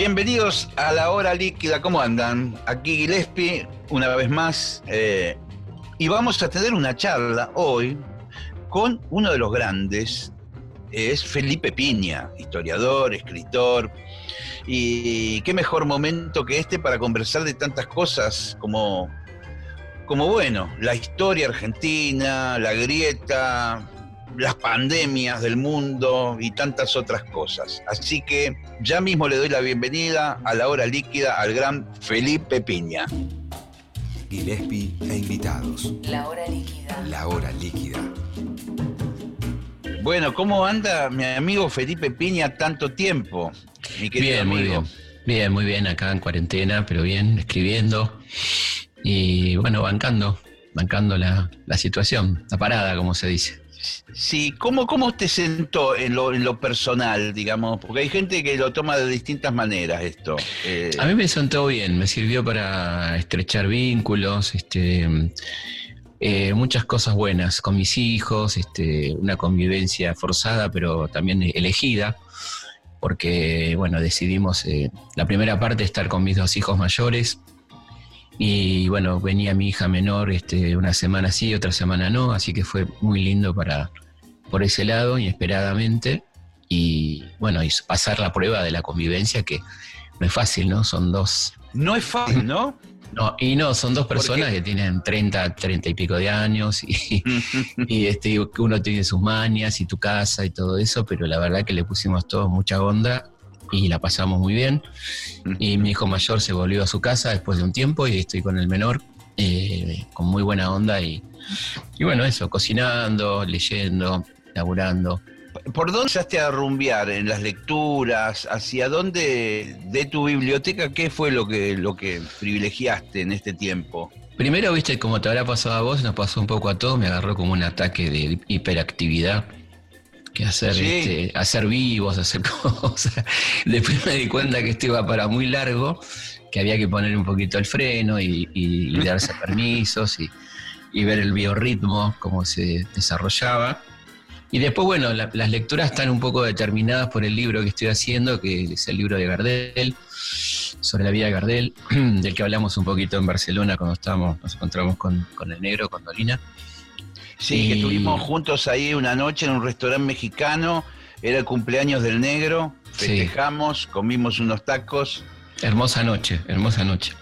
Bienvenidos a la hora líquida, ¿cómo andan? Aquí Gillespie, una vez más, eh, y vamos a tener una charla hoy con uno de los grandes, es Felipe Piña, historiador, escritor, y qué mejor momento que este para conversar de tantas cosas como, como bueno, la historia argentina, la grieta, las pandemias del mundo y tantas otras cosas. Así que ya mismo le doy la bienvenida a la hora líquida al gran Felipe Piña. Gillespie e invitados. La hora líquida. La hora líquida. Bueno, ¿cómo anda mi amigo Felipe Piña tanto tiempo? Mi querido Bien, muy amigo? bien. Bien, muy bien, acá en cuarentena, pero bien, escribiendo y bueno, bancando, bancando la, la situación, la parada, como se dice. Sí, ¿cómo, cómo te sentó en lo, en lo personal, digamos? Porque hay gente que lo toma de distintas maneras esto. Eh, A mí me sentó bien, me sirvió para estrechar vínculos, este, eh, muchas cosas buenas con mis hijos, este, una convivencia forzada, pero también elegida, porque bueno, decidimos eh, la primera parte estar con mis dos hijos mayores. Y bueno, venía mi hija menor este, una semana sí, otra semana no, así que fue muy lindo para por ese lado, inesperadamente. Y bueno, y pasar la prueba de la convivencia, que no es fácil, ¿no? Son dos. no es fácil, ¿no? No, y no, son dos ¿Por personas que tienen 30, 30 y pico de años y, y este, uno tiene sus mañas y tu casa y todo eso, pero la verdad que le pusimos todos mucha onda y la pasamos muy bien. Y mi hijo mayor se volvió a su casa después de un tiempo y estoy con el menor eh, con muy buena onda y, y bueno, eso, cocinando, leyendo, laburando. ¿Por dónde empezaste a rumbear en las lecturas? ¿Hacia dónde de tu biblioteca qué fue lo que, lo que privilegiaste en este tiempo? Primero, viste, como te habrá pasado a vos, nos pasó un poco a todos, me agarró como un ataque de hiperactividad, que hacer, Sí. este, hacer vivos, hacer cosas. Después me di cuenta que esto iba para muy largo, que había que poner un poquito el freno y, y- y darse permisos y, y ver el biorritmo, cómo se desarrollaba. Y después, bueno, la- las lecturas están un poco determinadas por el libro que estoy haciendo, que es el libro de Gardel, sobre la vida de Gardel, del que hablamos un poquito en Barcelona cuando estábamos, nos encontramos con, con el negro, con Dolina. Sí, que estuvimos juntos ahí una noche en un restaurante mexicano, era el cumpleaños del negro, Sí. festejamos, comimos unos tacos Hermosa noche, hermosa noche.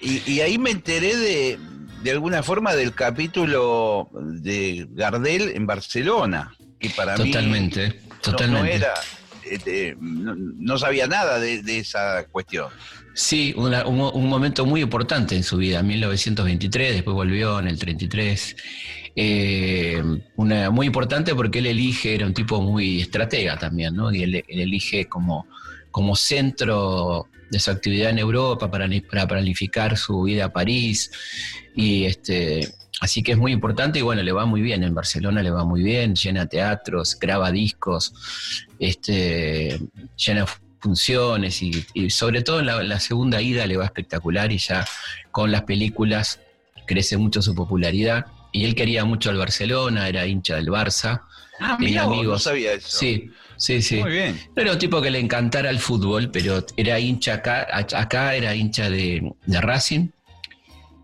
y, y ahí me enteré de, de alguna forma del capítulo de Gardel en Barcelona, que para mí Totalmente, no- totalmente. no era, este, no, no sabía nada de, de esa cuestión. Sí, una- un, un momento muy importante en su vida, 1923, después volvió en el 33. Eh, una, muy importante porque él elige, era un tipo muy estratega también, ¿no? Y él, elige como, como centro de su actividad en Europa para, para planificar su vida a París. Y este, así que es muy importante y bueno, le va muy bien. En Barcelona le va muy bien, llena teatros, graba discos, este, llena funciones y, sobre todo en la segunda ida le va espectacular y ya con las películas crece mucho su popularidad. Y él quería mucho al Barcelona, era hincha del Barça. Ah, Tenía vos, no amigos. sabía eso. Sí, sí, sí. Muy bien. No Era un tipo que le encantara el fútbol, pero era hincha acá, acá era hincha de, de Racing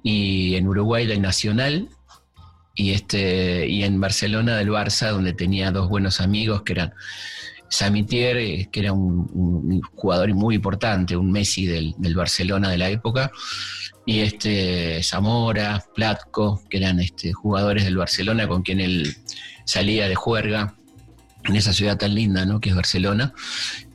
y en Uruguay del Nacional y este y en Barcelona del Barça donde tenía dos buenos amigos que eran Samitier, eh, que era un, un jugador muy importante, un Messi del, Barcelona de la época, y este Zamora, Platko, que eran este, jugadores del Barcelona con quien él salía de juerga en esa ciudad tan linda, ¿no? Que es Barcelona.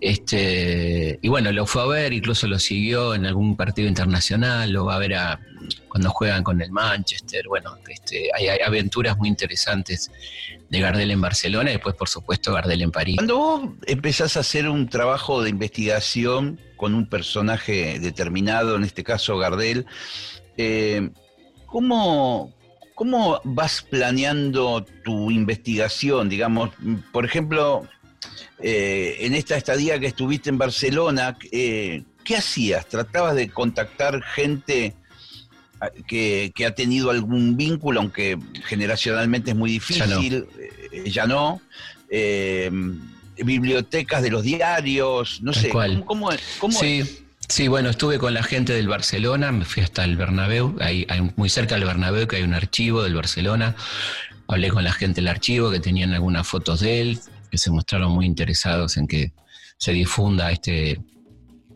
Este, y bueno, lo fue a ver, incluso lo siguió en algún partido internacional, lo va a ver a, cuando juegan con el Manchester. Bueno, este, hay, aventuras muy interesantes de Gardel en Barcelona y después, por supuesto, Gardel en París. Cuando vos empezás a hacer un trabajo de investigación con un personaje determinado, en este caso Gardel, eh, ¿cómo, ¿Cómo vas planeando tu investigación? Digamos, por ejemplo, eh, en esta estadía que estuviste en Barcelona, eh, ¿qué hacías? ¿Tratabas de contactar gente ah, que, ha tenido algún vínculo, aunque generacionalmente es muy difícil? Ya no. Eh, bibliotecas de los diarios, no sé. ¿Cómo, cómo, cómo sí. Sí, bueno, estuve con la gente del Barcelona, me fui hasta el Bernabéu, hay, muy cerca del Bernabéu que hay un archivo del Barcelona, hablé con la gente del archivo que tenían algunas fotos de él, que se mostraron muy interesados en que se difunda este,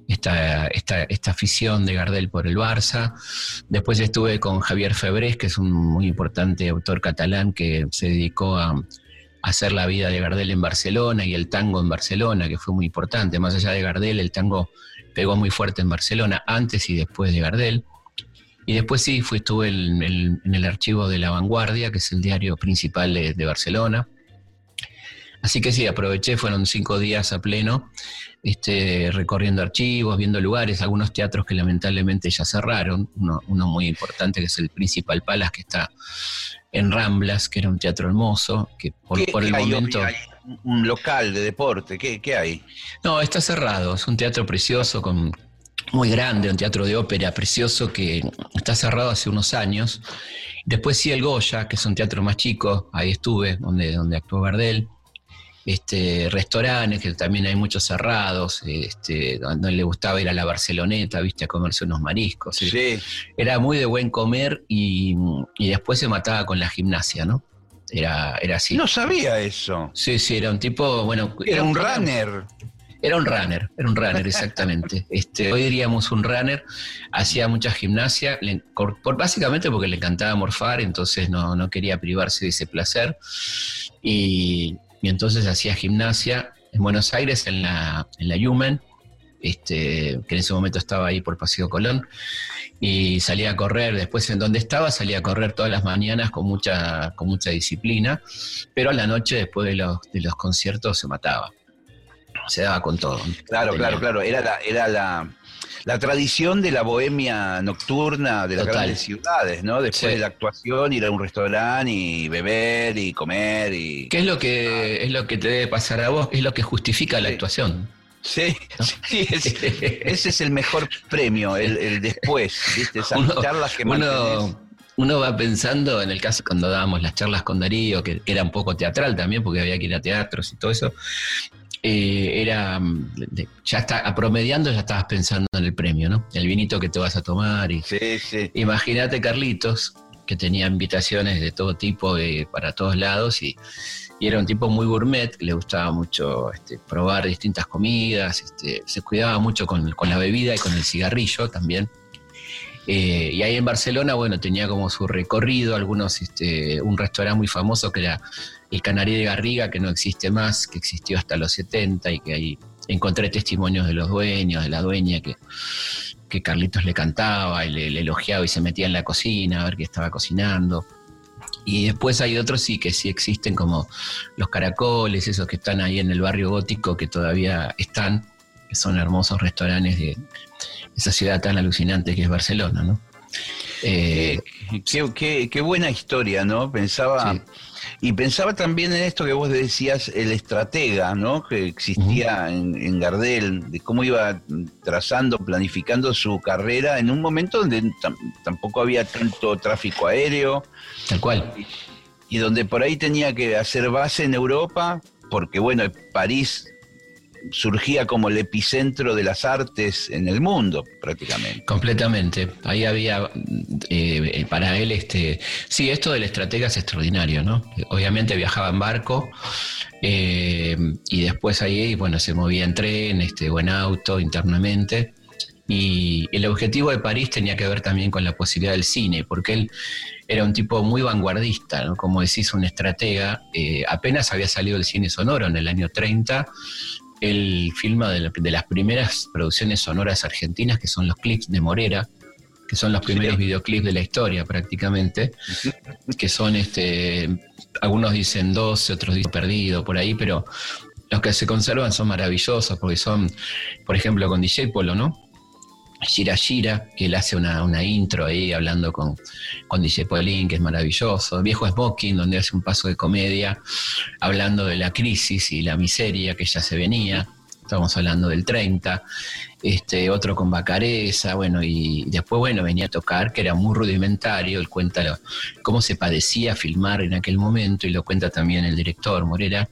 esta, esta, esta, afición de Gardel por el Barça. Después estuve con Javier Febrés, que es un muy importante autor catalán que se dedicó a hacer la vida de Gardel en Barcelona y el tango en Barcelona, que fue muy importante. Más allá de Gardel, el tango pegó muy fuerte en Barcelona, antes y después de Gardel. Y después sí, fui, estuve en, el archivo de La Vanguardia, que es el diario principal de, Barcelona. Así que sí, aproveché, fueron cinco días a pleno, este, recorriendo archivos, viendo lugares, algunos teatros que lamentablemente ya cerraron, uno, muy importante que es el Principal Palace, que está en Ramblas, que era un teatro hermoso, que por, el momento un local de deporte? ¿Qué, hay? No, está cerrado. Es un teatro precioso, con, muy grande, un teatro de ópera precioso que está cerrado hace unos años. Después sí el Goya, que es un teatro más chico, ahí estuve, donde, donde actuó Gardel. Este, restaurantes, que también hay muchos cerrados, este, donde le gustaba ir a la Barceloneta, viste, a comerse unos mariscos. Sí. Era muy de buen comer y, y después se mataba con la gimnasia, ¿no? Era, era así. No sabía eso. Sí, sí, era un tipo, bueno... Era, un runner. Era un runner, era un runner, exactamente. Este, hoy diríamos un runner, hacía mucha gimnasia, por, básicamente porque le encantaba morfar, entonces no, no quería privarse de ese placer. Y, entonces hacía gimnasia en Buenos Aires, en la, en la Human, este, que en ese momento estaba ahí por Paseo Colón, y salía a correr, después en donde estaba salía a correr todas las mañanas con mucha, con mucha disciplina, pero a la noche después de los, de los conciertos se mataba, se daba con todo. Claro, claro, claro, era la, era la, la tradición de la bohemia nocturna de las grandes ciudades, ¿no? Después de la actuación, ir a un restaurante y beber y comer y... ¿Qué es lo que, es lo que te debe pasar a vos? Es lo que justifica la actuación. Sí, sí ese es el mejor premio, el, después, ¿viste? Esas charlas que uno, uno va pensando, en el caso cuando dábamos las charlas con Darío, que, era un poco teatral también, porque había que ir a teatros y todo eso, eh, era, ya está, promediando ya estabas pensando en el premio, ¿no? El vinito que te vas a tomar. Y, sí, sí. Imagínate Carlitos, que tenía invitaciones de todo tipo eh, para todos lados y y era un tipo muy gourmet, le gustaba mucho este, probar distintas comidas, este, se cuidaba mucho con, la bebida y con el cigarrillo también. Eh, y ahí en Barcelona, bueno, tenía como su recorrido, algunos, este, un restaurante muy famoso que era el Canarí de Garriga, que no existe más, que existió hasta los 70 y que ahí encontré testimonios de los dueños, de la dueña, que, que Carlitos le cantaba y le elogiaba y se metía en la cocina a ver qué estaba cocinando. Y después hay otros sí que sí existen, como los caracoles, esos que están ahí en el barrio gótico, que todavía están, que son hermosos restaurantes de esa ciudad tan alucinante que es Barcelona, ¿no? Eh, qué, buena historia, ¿no? Pensaba, y pensaba también en esto que vos decías, el estratega, ¿no? Que existía en, Gardel, de cómo iba trazando, planificando su carrera en un momento donde tampoco había tanto tráfico aéreo. Tal cual. y donde por ahí tenía que hacer base en Europa, porque bueno, París surgía como el epicentro de las artes en el mundo, prácticamente. Completamente. Ahí había, eh, para él, este, sí, esto del estratega es extraordinario, ¿no? Obviamente viajaba en barco eh, y después ahí, bueno, se movía en tren este, o en auto internamente. Y el objetivo de París tenía que ver también con la posibilidad del cine, porque él era un tipo muy vanguardista, ¿no? como decís, un estratega. Eh, apenas había salido el cine sonoro en el año 30. Él filma de, las primeras producciones sonoras argentinas, que son los clips de Morera, que son los primeros videoclips de la historia prácticamente, que son, este, algunos dicen 12, otros dicen perdido por ahí, pero los que se conservan son maravillosos porque son, por ejemplo, con DJ Polo, ¿no? Shira Shira, que él hace una, intro ahí hablando con, con DJ Paulín, que es maravilloso. Viejo Smoking, donde hace un paso de comedia, hablando de la crisis y la miseria que ya se venía. Estamos hablando del 30. Este, otro con Bacareza, bueno, y después, bueno, venía a tocar, que era muy rudimentario. Él cuenta cómo se padecía filmar en aquel momento, y lo cuenta también el director Morera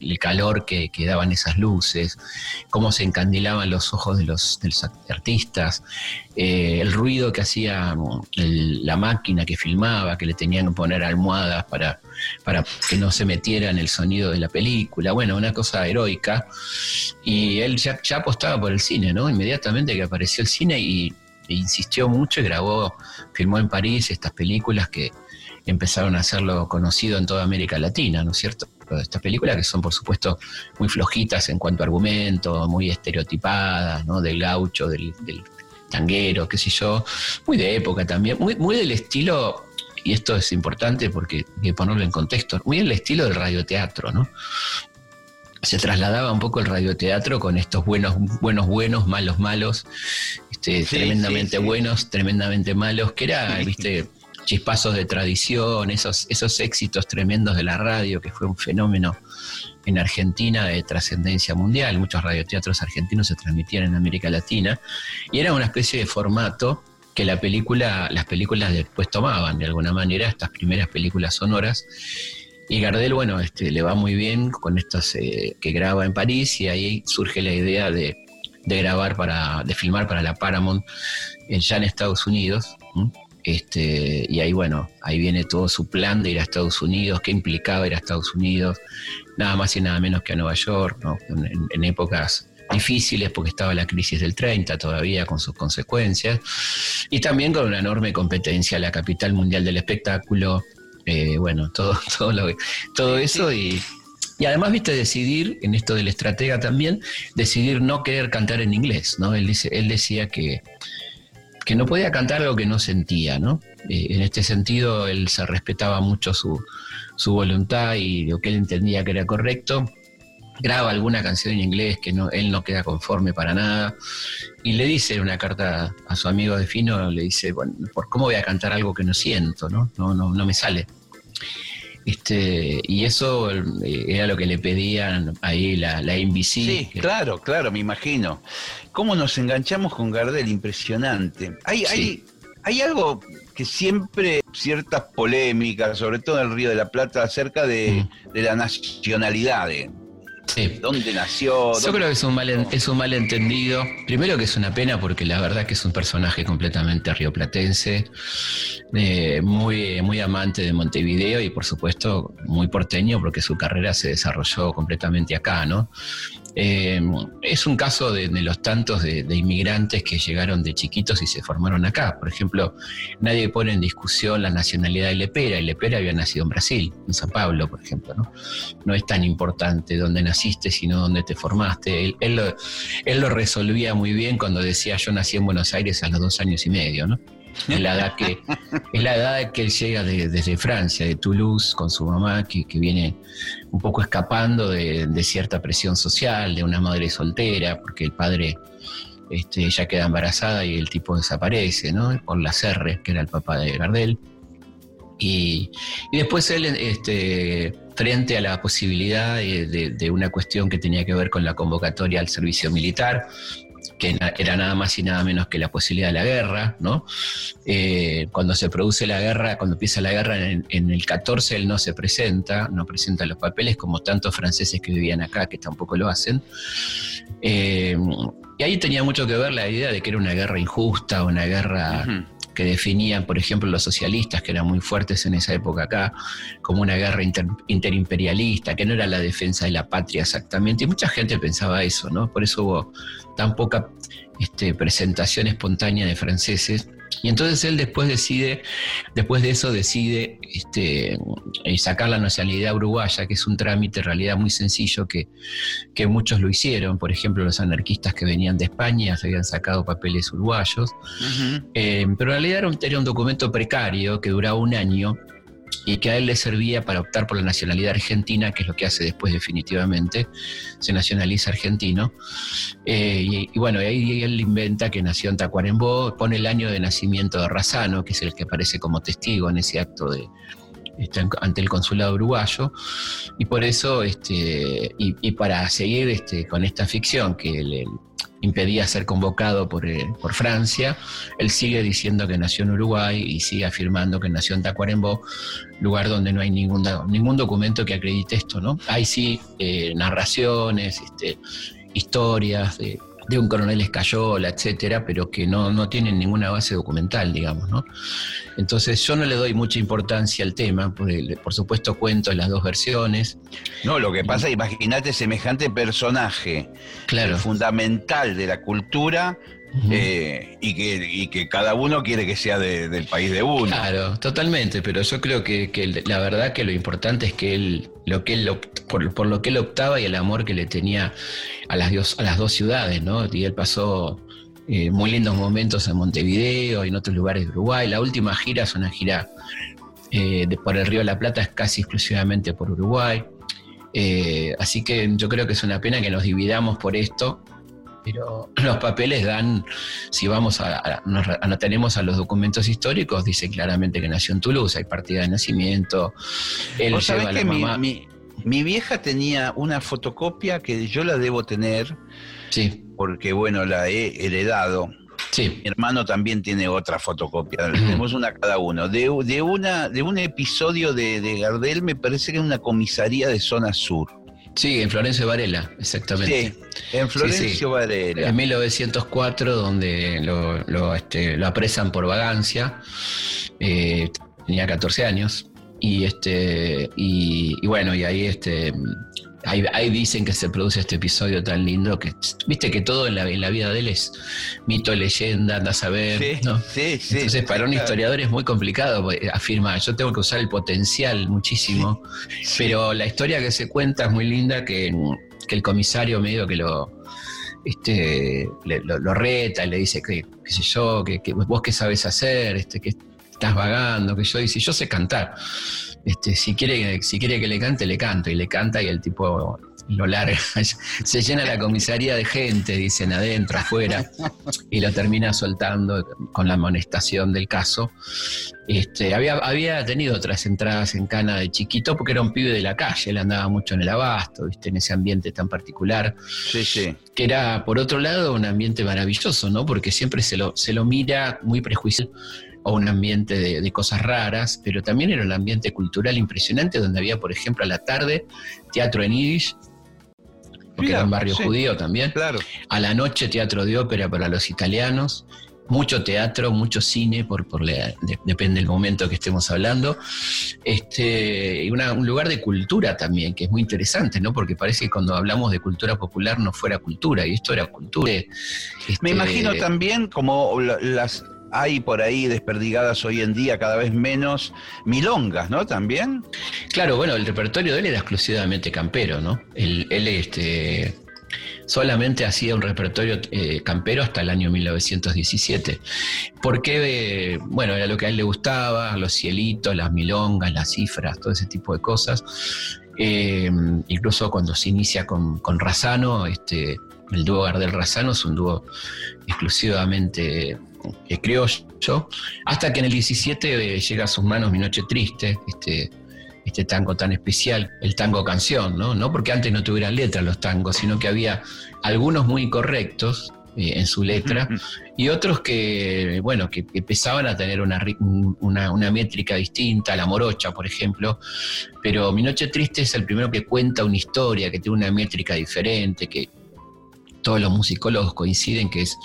el calor que, daban esas luces, cómo se encandilaban los ojos de los, artistas, eh, el ruido que hacía la máquina que filmaba, que le tenían que poner almohadas para, para que no se metiera en el sonido de la película. Bueno, una cosa heroica. Y él ya, ya apostaba por el cine, ¿no? Inmediatamente que apareció el cine y, e insistió mucho y grabó, filmó en París estas películas que empezaron a hacerlo conocido en toda América Latina, ¿no es cierto? estas películas que son por supuesto muy flojitas en cuanto a argumento, muy estereotipadas, ¿no? Del gaucho, del, tanguero, qué sé yo, muy de época también, muy, muy del estilo, y esto es importante porque hay que ponerlo en contexto, muy el estilo del radioteatro, ¿no? Se trasladaba un poco el radioteatro con estos buenos, buenos, buenos, malos, malos, este, tremendamente buenos, tremendamente malos, que era, viste, chispazos de tradición, esos, esos éxitos tremendos de la radio, que fue un fenómeno en Argentina de trascendencia mundial. Muchos radioteatros argentinos se transmitían en América Latina y era una especie de formato que la película, las películas después tomaban de alguna manera, estas primeras películas sonoras. Y Gardel, bueno, este, le va muy bien con estas eh, que graba en París y ahí surge la idea de, grabar para, de filmar para la Paramount ya en Estados Unidos. Este, y ahí, bueno, ahí viene todo su plan de ir a Estados Unidos, qué implicaba ir a Estados Unidos, nada más y nada menos que a Nueva York, en, épocas difíciles porque estaba la crisis del 30 todavía con sus consecuencias, y también con una enorme competencia, la capital mundial del espectáculo, eh, bueno, todo, todo, todo eso y, y además, viste, decidir, en esto del estratega también, decidir no querer cantar en inglés, ¿no? Él, dice, él decía que que no podía cantar algo que no sentía, ¿no? Eh, en este sentido, él se respetaba mucho su, voluntad y lo que él entendía que era correcto. Graba alguna canción en inglés que no, él no queda conforme para nada. Y le dice una carta a su amigo de Fino, le dice, bueno, ¿por cómo voy a cantar algo que no siento, no? No, no, no me sale. Este, y eso eh, era lo que le pedían ahí la, la NBC. Sí, claro, claro, me imagino cómo nos enganchamos con Gardel, impresionante. Hay, hay, hay algo que siempre, ciertas polémicas, sobre todo en el Río de la Plata, acerca de, mm. de la nacionalidad de, ¿Dónde nació? Yo creo que es un, mal, es un malentendido. Primero que es una pena porque la verdad que es un personaje completamente rioplatense, eh, muy, muy amante de Montevideo y por supuesto muy porteño porque su carrera se desarrolló completamente acá, ¿no? Eh, es un caso de, los tantos de, inmigrantes que llegaron de chiquitos y se formaron acá. Por ejemplo, nadie pone en discusión la nacionalidad de Lepera, y Lepera había nacido en Brasil, en San Pablo, por ejemplo. No, no es tan importante dónde naciste, sino dónde te formaste. Él, lo, él, lo, resolvía muy bien cuando decía yo nací en Buenos Aires a los dos años y medio. ¿no? Es la edad que, es la edad que él llega desde Francia, de Toulouse, con su mamá, que, viene un poco escapando de, cierta presión social, de una madre soltera, porque el padre, este, ella queda embarazada y el tipo desaparece, ¿no? Por la Serre, que era el papá de Gardel. Y, después él, este, frente a la posibilidad de, de, una cuestión que tenía que ver con la convocatoria al servicio militar, que era nada más y nada menos que la posibilidad de la guerra, ¿no? Eh, cuando se produce la guerra, cuando empieza la guerra en, el 14, él no se presenta, no presenta los papeles, como tantos franceses que vivían acá, que tampoco lo hacen. Eh, y ahí tenía mucho que ver la idea de que era una guerra injusta, una guerra que definían, por ejemplo, los socialistas, que eran muy fuertes en esa época acá, como una guerra interimperialista, que no era la defensa de la patria exactamente, y mucha gente pensaba eso, ¿no? Por eso hubo tan poca este, presentación espontánea de franceses y entonces él después decide, después de eso decide este, eh, sacar la nacionalidad uruguaya, que es un trámite en realidad muy sencillo que, muchos lo hicieron. Por ejemplo, los anarquistas que venían de España se habían sacado papeles uruguayos. Eh, pero en realidad era un, era un documento precario que duraba un año y que a él le servía para optar por la nacionalidad argentina, que es lo que hace después definitivamente, se nacionaliza argentino. Eh, y, bueno, ahí él inventa que nació en Tacuarembó, pone el año de nacimiento de Razano, que es el que aparece como testigo en ese acto de, este, ante el consulado uruguayo y por eso este, y, para seguir este, con esta ficción que le, impedía ser convocado por, eh, por, Francia, él sigue diciendo que nació en Uruguay y sigue afirmando que nació en Tacuarembó, lugar donde no hay ningún, ningún documento que acredite esto, ¿no? Hay sí eh, narraciones, este, historias de, de un coronel Escayola, etcétera, pero que no, no tienen ninguna base documental, digamos, ¿no? Entonces yo no le doy mucha importancia al tema, porque por supuesto cuento las dos versiones. No, lo que pasa, imagínate semejante personaje claro. fundamental de la cultura eh, y, que, que, cada uno quiere que sea del país de uno. Claro, totalmente, pero yo creo que, la verdad que lo importante es que él, lo que él por, lo que él optaba y el amor que le tenía a las, a las dos ciudades, ¿no? Y él pasó eh, muy lindos momentos en Montevideo y en otros lugares de Uruguay. La última gira es una gira eh, de, por el Río de la Plata, es casi exclusivamente por Uruguay. así que yo creo que es una pena que nos dividamos por esto, pero los papeles dan, si vamos a, nos atenemos a los documentos históricos, dice claramente que nació en Toulouse, hay partida de nacimiento, él lleva a la mamá. Mi, mi, vieja tenía una fotocopia que yo la debo tener, sí. porque bueno, la he heredado. Sí. Mi hermano también tiene otra fotocopia, tenemos una cada uno. De, de, una, de un episodio de, de Gardel, me parece que es una comisaría de zona sur. Sí, en Florencio Varela, exactamente. Sí, en Florencio Varela. En 1904, donde lo, este, lo, apresan por vagancia, eh, tenía 14 años, y, este, y, bueno, y ahí este, Ahí, dicen que se produce este episodio tan lindo que, viste que todo en la, vida de él es mito, leyenda, anda a saber. ¿no? sí, sí, Entonces, para un historiador es muy complicado afirmar. Yo tengo que usar el potencial muchísimo, pero la historia que se cuenta es muy linda, que, el comisario medio que lo, este, lo, reta y le dice que, qué sé yo, que, vos qué sabes hacer, este, que estás vagando, que yo dice, yo sé cantar. Este, si, quiere, si quiere que le cante, le canto. Y le canta y el tipo lo larga. Se llena la comisaría de gente, dicen adentro, afuera, y lo termina soltando con la amonestación del caso. Este, había, había tenido otras entradas en cana de chiquito porque era un pibe de la calle, él andaba mucho en el abasto, ¿viste? en ese ambiente tan particular. Sí, sí. Que era, por otro lado, un ambiente maravilloso, ¿no? Porque siempre se lo, se lo mira muy prejuicioso o un ambiente de, cosas raras, pero también era un ambiente cultural impresionante donde había, por ejemplo, a la tarde teatro en Yiddish, porque era un barrio judío también. Claro. A la noche teatro de ópera para los italianos, mucho teatro, mucho cine, por, por depende del momento que estemos hablando. Este, y un lugar de cultura también, que es muy interesante, ¿no? Porque parece que cuando hablamos de cultura popular no fuera cultura, y esto era cultura. Me este, imagino también como las hay por ahí desperdigadas hoy en día cada vez menos milongas, ¿no? También. Claro, bueno, el repertorio de él era exclusivamente campero, ¿no? Él, este, solamente hacía un repertorio eh, campero hasta el año 1917. Porque, bueno, era lo que a él le gustaba, los cielitos, las milongas, las cifras, todo ese tipo de cosas. Eh, incluso cuando se inicia con, con Razano, este, el dúo Gardel Razano es un dúo exclusivamente que criollo, hasta que en el 17 eh, llega a sus manos Mi Noche Triste, este, este tango tan especial, el tango canción, ¿no? No porque antes no tuvieran letra los tangos, sino que había algunos muy correctos eh, en su letra y otros que, bueno, que empezaban a tener una, una, métrica distinta, la morocha, por ejemplo, pero Mi Noche Triste es el primero que cuenta una historia, que tiene una métrica diferente, que todos los musicólogos coinciden que es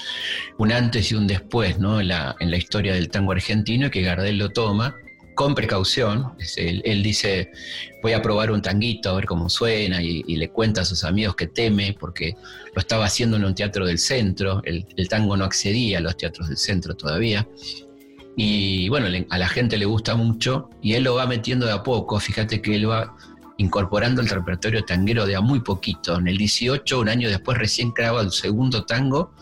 un antes y un después ¿no? en, la, historia del tango argentino y que Gardel lo toma con precaución. Él, dice, voy a probar un tanguito a ver cómo suena y, le cuenta a sus amigos que teme porque lo estaba haciendo en un teatro del centro, el, tango no accedía a los teatros del centro todavía. Y bueno, a la gente le gusta mucho y él lo va metiendo de a poco, fíjate que él va incorporando el repertorio tanguero de a muy poquito. En el 18, un año después, recién graba el segundo tango,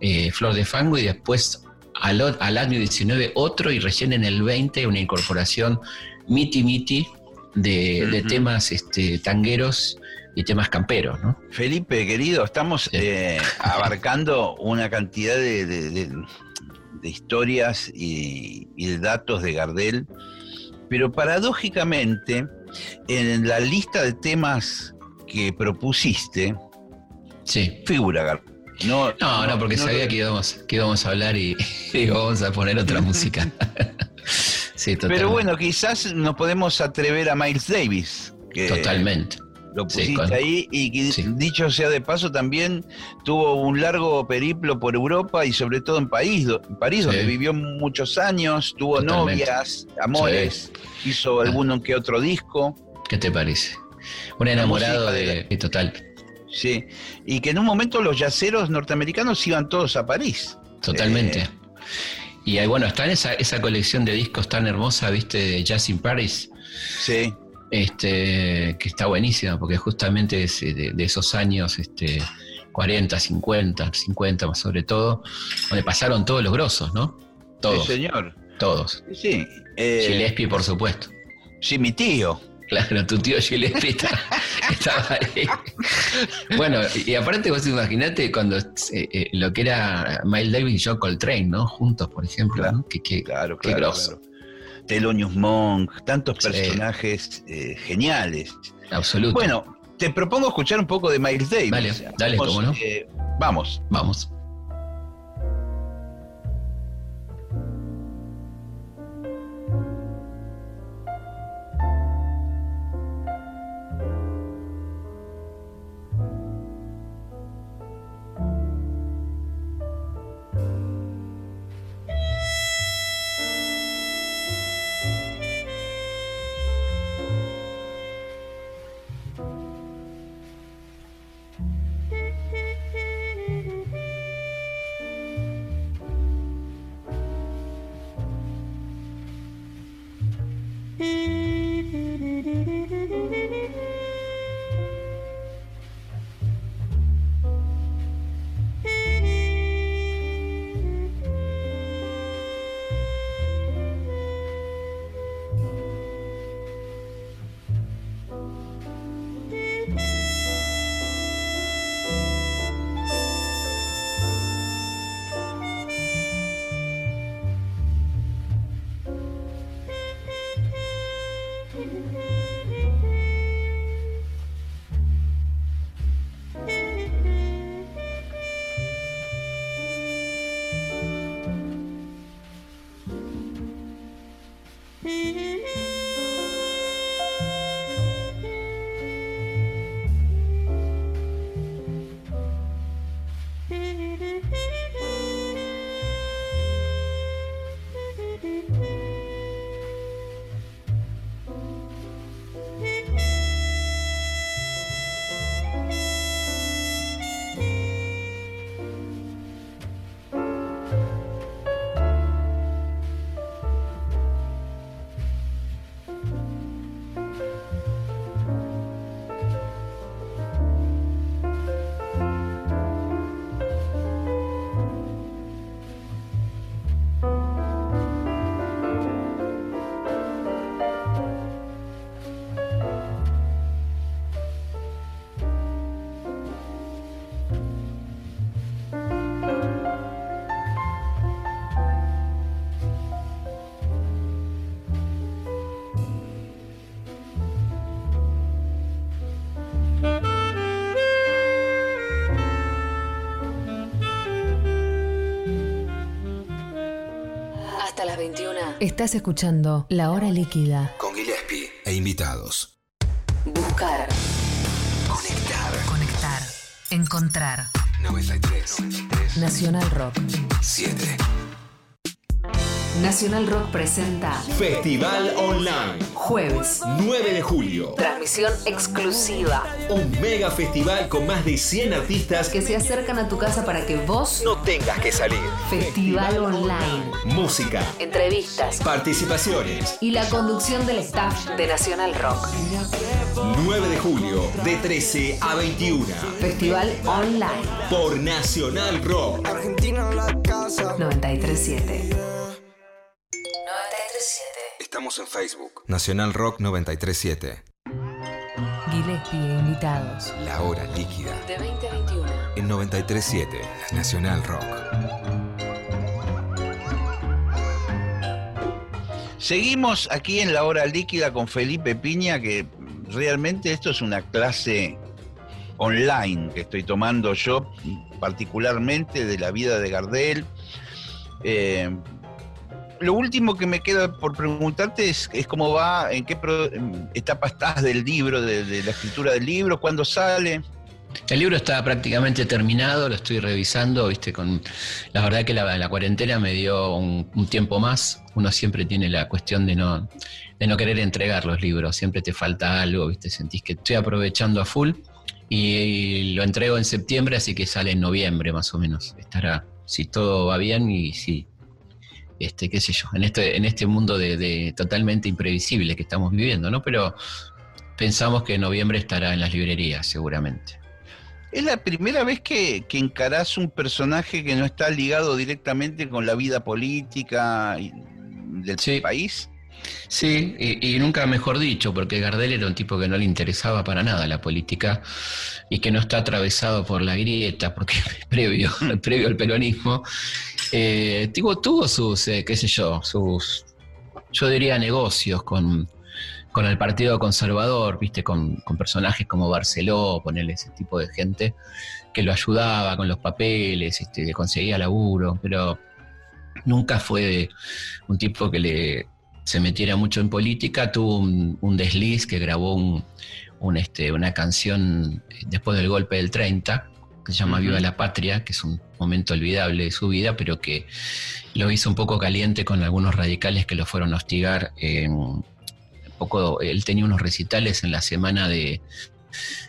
eh, Flor de Fango, y después al, año 19 otro y recién en el 20 una incorporación miti miti de, temas este, tangueros y temas camperos, ¿no? Felipe, querido, estamos eh, abarcando una cantidad de, historias y, de datos de Gardel, pero paradójicamente, en la lista de temas que propusiste, sí. figura Gardel. No, no, porque sabía que, íbamos, que íbamos a hablar y, íbamos a poner otra música. sí, totalmente. Pero bueno, quizás nos podemos atrever a Miles Davis. totalmente. Lo pusiste ahí y dicho sea de paso también tuvo un largo periplo por Europa y sobre todo en París, París donde vivió muchos años, tuvo novias, amores, hizo alguno que otro disco. ¿Qué te parece? Un enamorado de, de, total. Sí, y que en un momento los yaceros norteamericanos iban todos a París. Totalmente. Eh, y bueno, está en esa, esa colección de discos tan hermosa, viste, de Jazz in Paris. Sí. Este, que está buenísima, porque justamente es eh, de, esos años este, 40, 50, 50 más sobre todo, donde pasaron todos los grosos, ¿no? Todos. Sí, señor. Todos. Sí. Eh, Gillespie, por supuesto. Sí, mi tío. Claro, tu tío Gillespie estaba ahí. Bueno, y aparte vos imaginate cuando eh, eh, lo que era Miles Davis y John Coltrane, ¿no? Juntos, por ejemplo. Claro, claro, qué grosso. Thelonious Monk, tantos personajes eh, geniales. Absoluto. Bueno, te propongo escuchar un poco de Miles Davis. Dale, dale, cómo no. vamos. Vamos. Estás escuchando La Hora Líquida. Con Gillespie e invitados. Buscar. Conectar. Conectar. Encontrar. 93. Nacional Rock. 7. Nacional Rock presenta Festival Online. Jueves. 9 de julio. Transmisión exclusiva. Un mega festival con más de 100 artistas Que se acercan a tu casa para que vos... no tengas que salir. Festival Online. Música, Entrevistas. participaciones. Y la conducción del staff de Nacional Rock. 9 de julio, de 13 a 21. Festival Online. Por Nacional Rock. 937. 937. Estamos en Facebook. Nacional Rock 937. Gillespie e invitados. La hora líquida. De 20 a 21. En 937. Nacional Rock. Seguimos aquí en la hora líquida con Felipe Piña, que realmente esto es una clase online que estoy tomando yo, particularmente de la vida de Gardel. Eh, lo último que me queda por preguntarte es, cómo va, en qué pro- etapa estás del libro, de, la escritura del libro, cuándo sale. El libro está prácticamente terminado, lo estoy revisando, viste, con la verdad que la, cuarentena me dio un, un tiempo más. Uno siempre tiene la cuestión de no, de no querer entregar los libros, siempre te falta algo, viste, sentís que estoy aprovechando a full y, lo entrego en septiembre, así que sale en noviembre más o menos. Estará, si todo va bien y si, este, qué sé yo, en este, en este mundo de, de totalmente imprevisible que estamos viviendo, ¿no? Pero pensamos que en noviembre estará en las librerías, seguramente. ¿Es la primera vez que, que encarás un personaje que no está ligado directamente con la vida política del Sí. país? Sí, y, y nunca mejor dicho, porque Gardel era un tipo que no le interesaba para nada la política y que no está atravesado por la grieta, porque previo, previo al peronismo, eh, tuvo, tuvo sus, eh, qué sé yo, sus, yo diría negocios con, con el Partido Conservador, viste, con, con personajes como Barceló, ponerle ese tipo de gente que lo ayudaba con los papeles, este, le conseguía laburo, pero nunca fue un tipo que le se metiera mucho en política, tuvo un, un desliz que grabó un, un, este, una canción después del golpe del 30, que se llama. Viva la Patria, que es un momento olvidable de su vida, pero que lo hizo un poco caliente con algunos radicales que lo fueron a hostigar. eh, un poco, él tenía unos recitales en la semana de,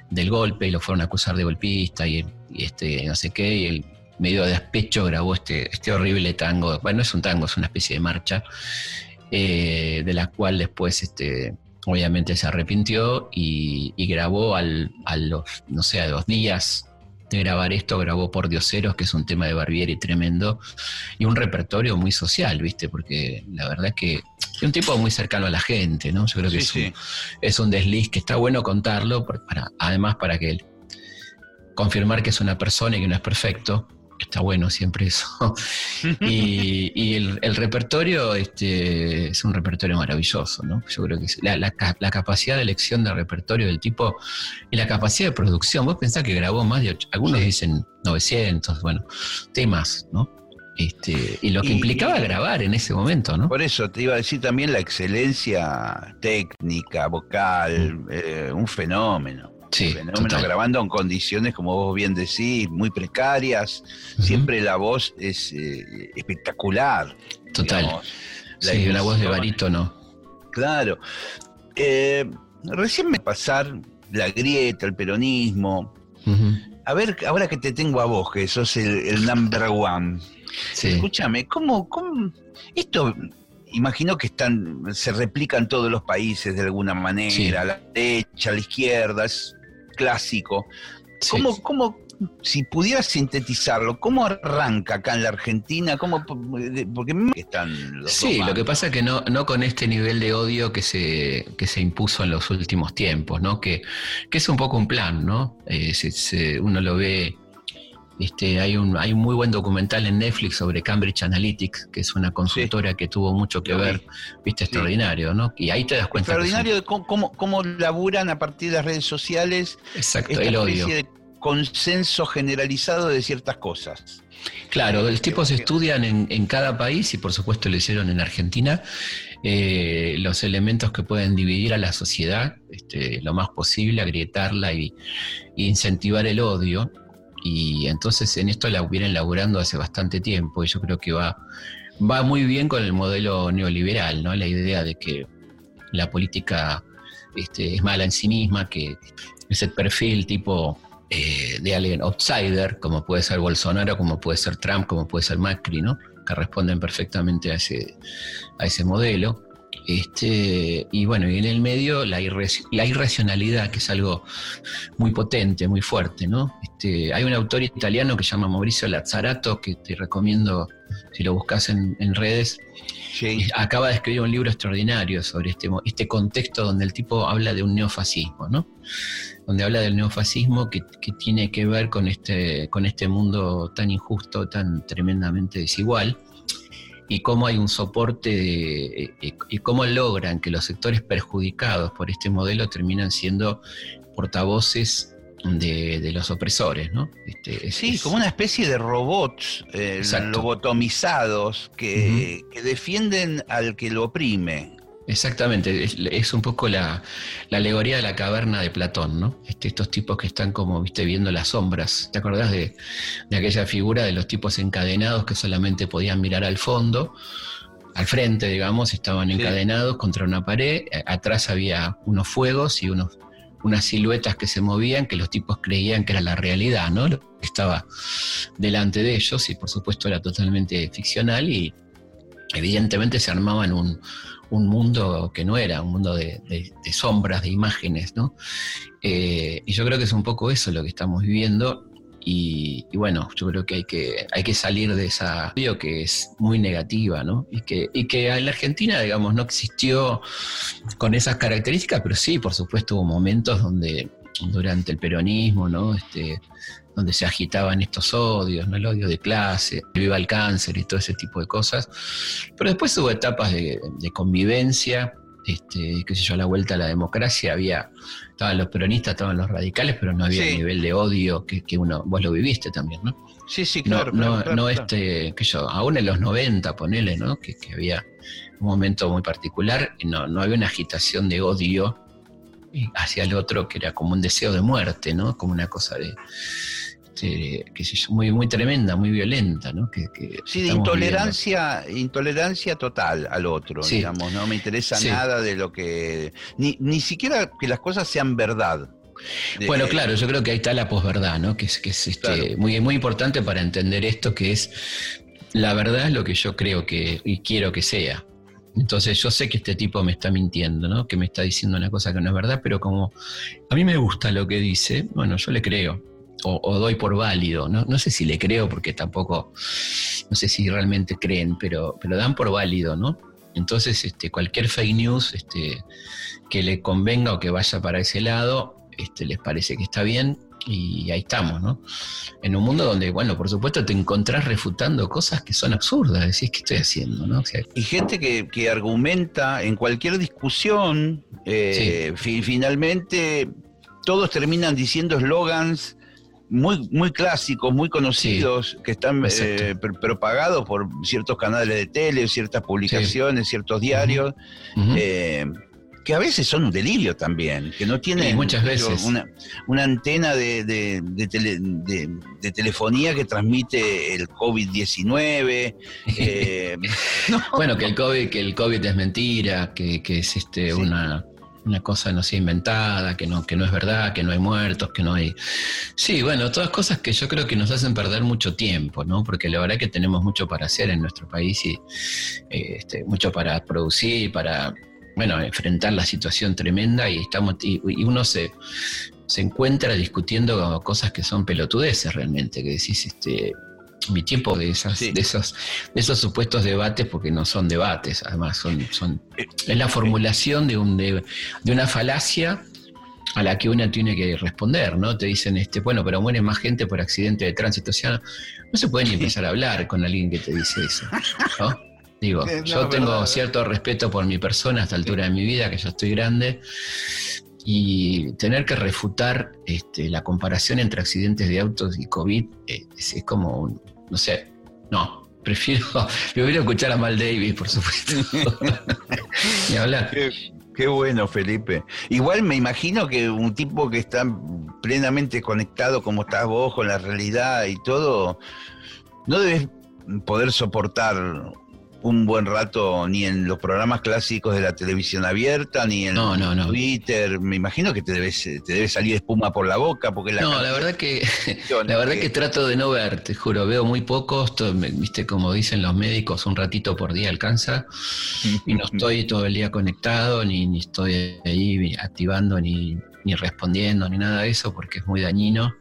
del golpe y lo fueron a acusar de golpista y, y este, no sé qué, y él medio de despecho grabó este, este horrible tango, bueno, no es un tango, es una especie de marcha, eh, de la cual después este, obviamente se arrepintió y, y grabó al, a los, no sé, a dos días de grabar esto, grabó Por Dioseros, que es un tema de Barbieri tremendo, y un repertorio muy social, ¿viste? Porque la verdad es que es un tipo muy cercano a la gente, ¿no? Yo creo que Sí, es, un, sí. es un desliz que está bueno contarlo, para, además para que él confirmar que es una persona y que no es perfecto, está bueno siempre eso. y y el, el repertorio este, es un repertorio maravilloso, ¿no? Yo creo que la, la la capacidad de elección de repertorio del tipo y la capacidad de producción. Vos pensás que grabó más de, ocho- algunos dicen 900, bueno, temas, ¿no? Este, y lo que Y- implicaba grabar en ese momento, ¿no? Por eso te iba a decir también la excelencia técnica, vocal, eh, un fenómeno. Sí, fenómeno grabando en condiciones, como vos bien decís, muy precarias. Siempre la voz es eh, espectacular. Total. digamos. La Sí, una voz de barítono. Claro. Eh, recién me pasar la grieta, el peronismo. A ver, ahora que te tengo a vos, que sos el, el number one. Sí. Escúchame, ¿cómo, cómo esto imagino que están, se replica en todos los países de alguna manera, Sí. a la derecha, a la izquierda, es clásico. sí. ¿Cómo, cómo, si pudieras sintetizarlo, cómo arranca acá en la Argentina? ¿Cómo, porque están los Sí, lo que pasa es que no, no con este nivel de odio que se, que se impuso en los últimos tiempos, ¿no? Que, que es un poco un plan, ¿no? Eh, se- se- uno lo ve. Este, hay, un, hay un muy buen documental en Netflix sobre Cambridge Analytics, que es una consultora que tuvo mucho que ver, viste, extraordinario, ¿no? Y ahí te das cuenta. Extraordinario de cómo, cómo, cómo laburan a partir de las redes sociales exacto, esta el especie odio. de consenso generalizado de ciertas cosas. Claro, los tipos que- estudian en, en cada país y por supuesto lo hicieron en Argentina, eh, los elementos que pueden dividir a la sociedad este, lo más posible, agrietarla y, y incentivar el odio. Y entonces en esto la vienen laburando hace bastante tiempo y yo creo que va, va muy bien con el modelo neoliberal, ¿no? La idea de que la política este, es mala en sí misma, que ese perfil tipo eh, de alguien outsider, como puede ser Bolsonaro, como puede ser Trump, como puede ser Macri, ¿no? que responden perfectamente a ese, a ese modelo. Este, y bueno, y en el medio la, la, irracionalidad, que es algo muy potente, muy fuerte, ¿no? Este, hay un autor italiano que se llama Mauricio Lazzarato, que te recomiendo si lo buscas en, redes. Acaba de escribir un libro extraordinario sobre este, este contexto donde el tipo habla de un neofascismo, ¿no? Donde habla del neofascismo que, que tiene que ver con este, con este mundo tan injusto, tan tremendamente desigual y cómo hay un soporte eh, eh, y cómo logran que los sectores perjudicados por este modelo terminan siendo portavoces de, los opresores, ¿no? Este, sí, como una especie de robots eh, lobotomizados que, que, defienden al que lo oprime. Exactamente, es, un poco la, alegoría de la caverna de Platón, ¿no? Este, estos tipos que están como, viste, viendo las sombras. ¿Te acordás de, aquella figura de los tipos encadenados que solamente podían mirar al fondo? Al frente, digamos, estaban encadenados contra una pared, atrás había unos fuegos y unos, unas siluetas que se movían que los tipos creían que era la realidad, ¿no? Lo que estaba delante de ellos y por supuesto era totalmente ficcional y evidentemente se armaban un, un mundo que no era, un mundo de, sombras, de imágenes, ¿no? Eh, y yo creo que es un poco eso lo que estamos viviendo. Y, bueno, yo creo que hay que, hay que salir de esa video que es muy negativa, ¿no? Y que, y que en la Argentina, digamos, no existió con esas características, pero sí, por supuesto, hubo momentos donde durante el peronismo, ¿no? Este, donde se agitaban estos odios, ¿no? el odio de clase, viva el cáncer y todo ese tipo de cosas. Pero después hubo etapas de, convivencia, este, qué sé yo, a la vuelta a la democracia había, estaban los peronistas, estaban los radicales, pero no había el nivel de odio que, uno, vos lo viviste también, ¿no? Sí, sí, claro. No, no, este, qué yo, aún en los 90, ponele, ¿no? Que, había un momento muy particular, no, no había una agitación de odio hacia el otro que era como un deseo de muerte, ¿no? Como una cosa de, este, que es muy, muy tremenda, muy violenta, ¿no? Que, sí, de intolerancia, intolerancia total al otro, digamos, no me interesa nada de lo que. Ni, ni siquiera que las cosas sean verdad. Bueno, claro, yo creo que ahí está la posverdad, ¿no? Que es, que es este, muy, muy importante para entender esto, que es la verdad es lo que yo creo que y quiero que sea. Entonces yo sé que este tipo me está mintiendo, ¿no? Que me está diciendo una cosa que no es verdad, pero como a mí me gusta lo que dice, bueno, yo le creo o, doy por válido. ¿no? no sé si le creo porque tampoco, no sé si realmente creen, pero, pero dan por válido, ¿no? Entonces, este, cualquier fake news este, que le convenga o que vaya para ese lado, este, les parece que está bien y ahí estamos, ¿no? En un mundo donde, bueno, por supuesto te encontrás refutando cosas que son absurdas, decís, ¿qué estoy haciendo? ¿no? y gente que, argumenta en cualquier discusión, eh, finalmente todos terminan diciendo eslogans muy, muy clásicos, muy conocidos, que están eh, propagados por ciertos canales de tele, ciertas publicaciones, ciertos diarios, eh, que a veces son un delirio también, que no tienen muchas veces. Una, antena de, de, telefonía que transmite el COVID-19. Eh, bueno, que el COVID, que el COVID es mentira, que, que es este, una una cosa no sea inventada, que no, que no es verdad, que no hay muertos, que no hay... Sí, bueno, todas cosas que yo creo que nos hacen perder mucho tiempo, ¿no? Porque la verdad es que tenemos mucho para hacer en nuestro país y eh, este, mucho para producir, para, bueno, enfrentar la situación tremenda y, estamos, y, uno se, se encuentra discutiendo cosas que son pelotudeces realmente, que decís, este, mi tiempo de, esas, de, esos, de esos supuestos debates, porque no son debates, además, son, son es la formulación de, un, de, una falacia a la que uno tiene que responder, ¿no? Te dicen, este, bueno, pero muere más gente por accidente de tránsito. O sea, no se puede ni empezar a hablar con alguien que te dice eso, ¿no? Digo, yo tengo cierto respeto por mi persona a esta altura de mi vida, que ya estoy grande, y tener que refutar este, la comparación entre accidentes de autos y COVID eh, es, como un, no sé, no, prefiero, prefiero escuchar a Mal Davis, por supuesto. Ni hablar. Qué bueno, Felipe. Igual me imagino que un tipo que está plenamente conectado como estás vos con la realidad y todo, no debes poder soportar un buen rato ni en los programas clásicos de la televisión abierta, ni en No, no, no. Twitter. Me imagino que te debe, te debe salir espuma por la boca, porque la No, la verdad que la verdad que- que trato de no ver, te juro, veo muy pocos, viste como dicen los médicos, un ratito por día alcanza y no estoy todo el día conectado, ni, ni estoy ahí activando, ni, ni respondiendo, ni nada de eso, porque es muy dañino.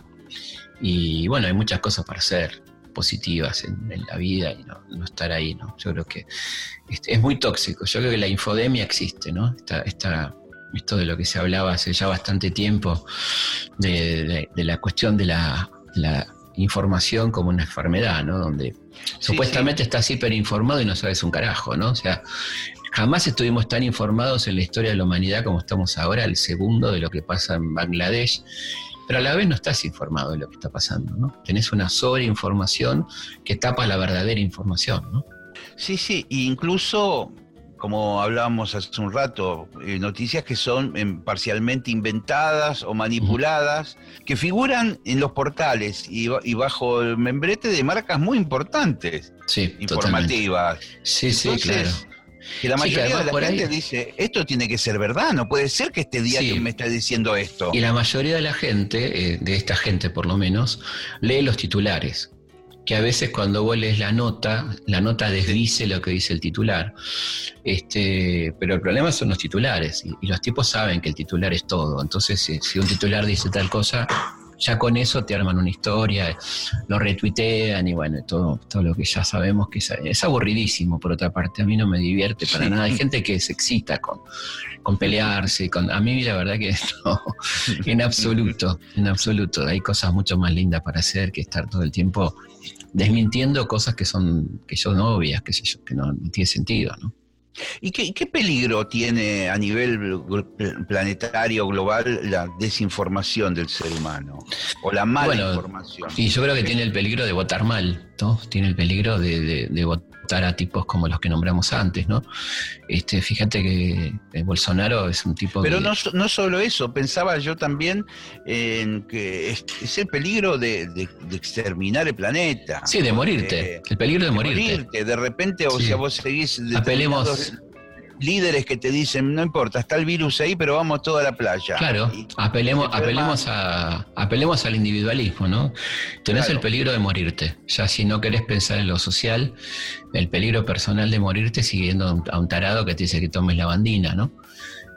Y bueno, hay muchas cosas para hacer positivas en, en la vida y no, no estar ahí, ¿no? Yo creo que es muy tóxico. Yo creo que la infodemia existe, ¿no? Esta, esta- esto de lo que se hablaba hace ya bastante tiempo, de, de- de la cuestión de la, la información como una enfermedad, ¿no? Donde supuestamente estás hiperinformado y no sabes un carajo, ¿no? O sea, jamás estuvimos tan informados en la historia de la humanidad como estamos ahora, el segundo de lo que pasa en Bangladesh. Pero a la vez no estás informado de lo que está pasando, ¿no? Tenés una sobreinformación que tapa la verdadera información, ¿no? Sí, sí, e incluso, como hablábamos hace un rato, eh, noticias que son em, parcialmente inventadas o manipuladas, que figuran en los portales y, ba- y bajo el membrete de marcas muy importantes, Sí, informativas. Sí, sí, Entonces, claro. Que la Sí, mayoría además de la gente ahí- dice, esto tiene que ser verdad, no puede ser que este diario Sí. me está diciendo esto. Y la mayoría de la gente, eh, de esta gente por lo menos, lee los titulares. Que a veces cuando vos lees la nota, la nota desdice lo que dice el titular. Este, pero el problema son los titulares. Y, y los tipos saben que el titular es todo. Entonces, si, si un titular dice tal cosa, ya con eso te arman una historia, lo retuitean y bueno, todo, todo lo que ya sabemos que es, es aburridísimo, por otra parte. A mí no me divierte para Sí. nada. Hay gente que se excita con, con pelearse. Con, a mí la verdad que no, en absoluto, en absoluto. Hay cosas mucho más lindas para hacer que estar todo el tiempo desmintiendo cosas que son, que son obvias, que sé yo, que no, no tiene sentido, ¿no? ¿Y qué, qué peligro tiene a nivel planetario, global, la desinformación del ser humano? O la mala Bueno, información. Y yo creo que tiene el peligro de votar mal, ¿no? Tiene el peligro de, de- de votar a tipos como los que nombramos antes, ¿no? Este, fíjate que eh, Bolsonaro es un tipo Pero que- no, no solo eso, pensaba yo también en que es, es el peligro de, de- de exterminar el planeta. Sí, de morirte. El peligro de de morirte. morirte. De repente, o Sí. sea, vos seguís Apelemos- líderes que te dicen, no importa, está el virus ahí, pero vamos toda la playa. Claro, Y- apelemos, apelemos, a, apelemos al individualismo, ¿no? Tenés Claro. el peligro de morirte. Ya si no querés pensar en lo social, el peligro personal de morirte siguiendo a un, tarado que te dice que tomes la bandina, ¿no?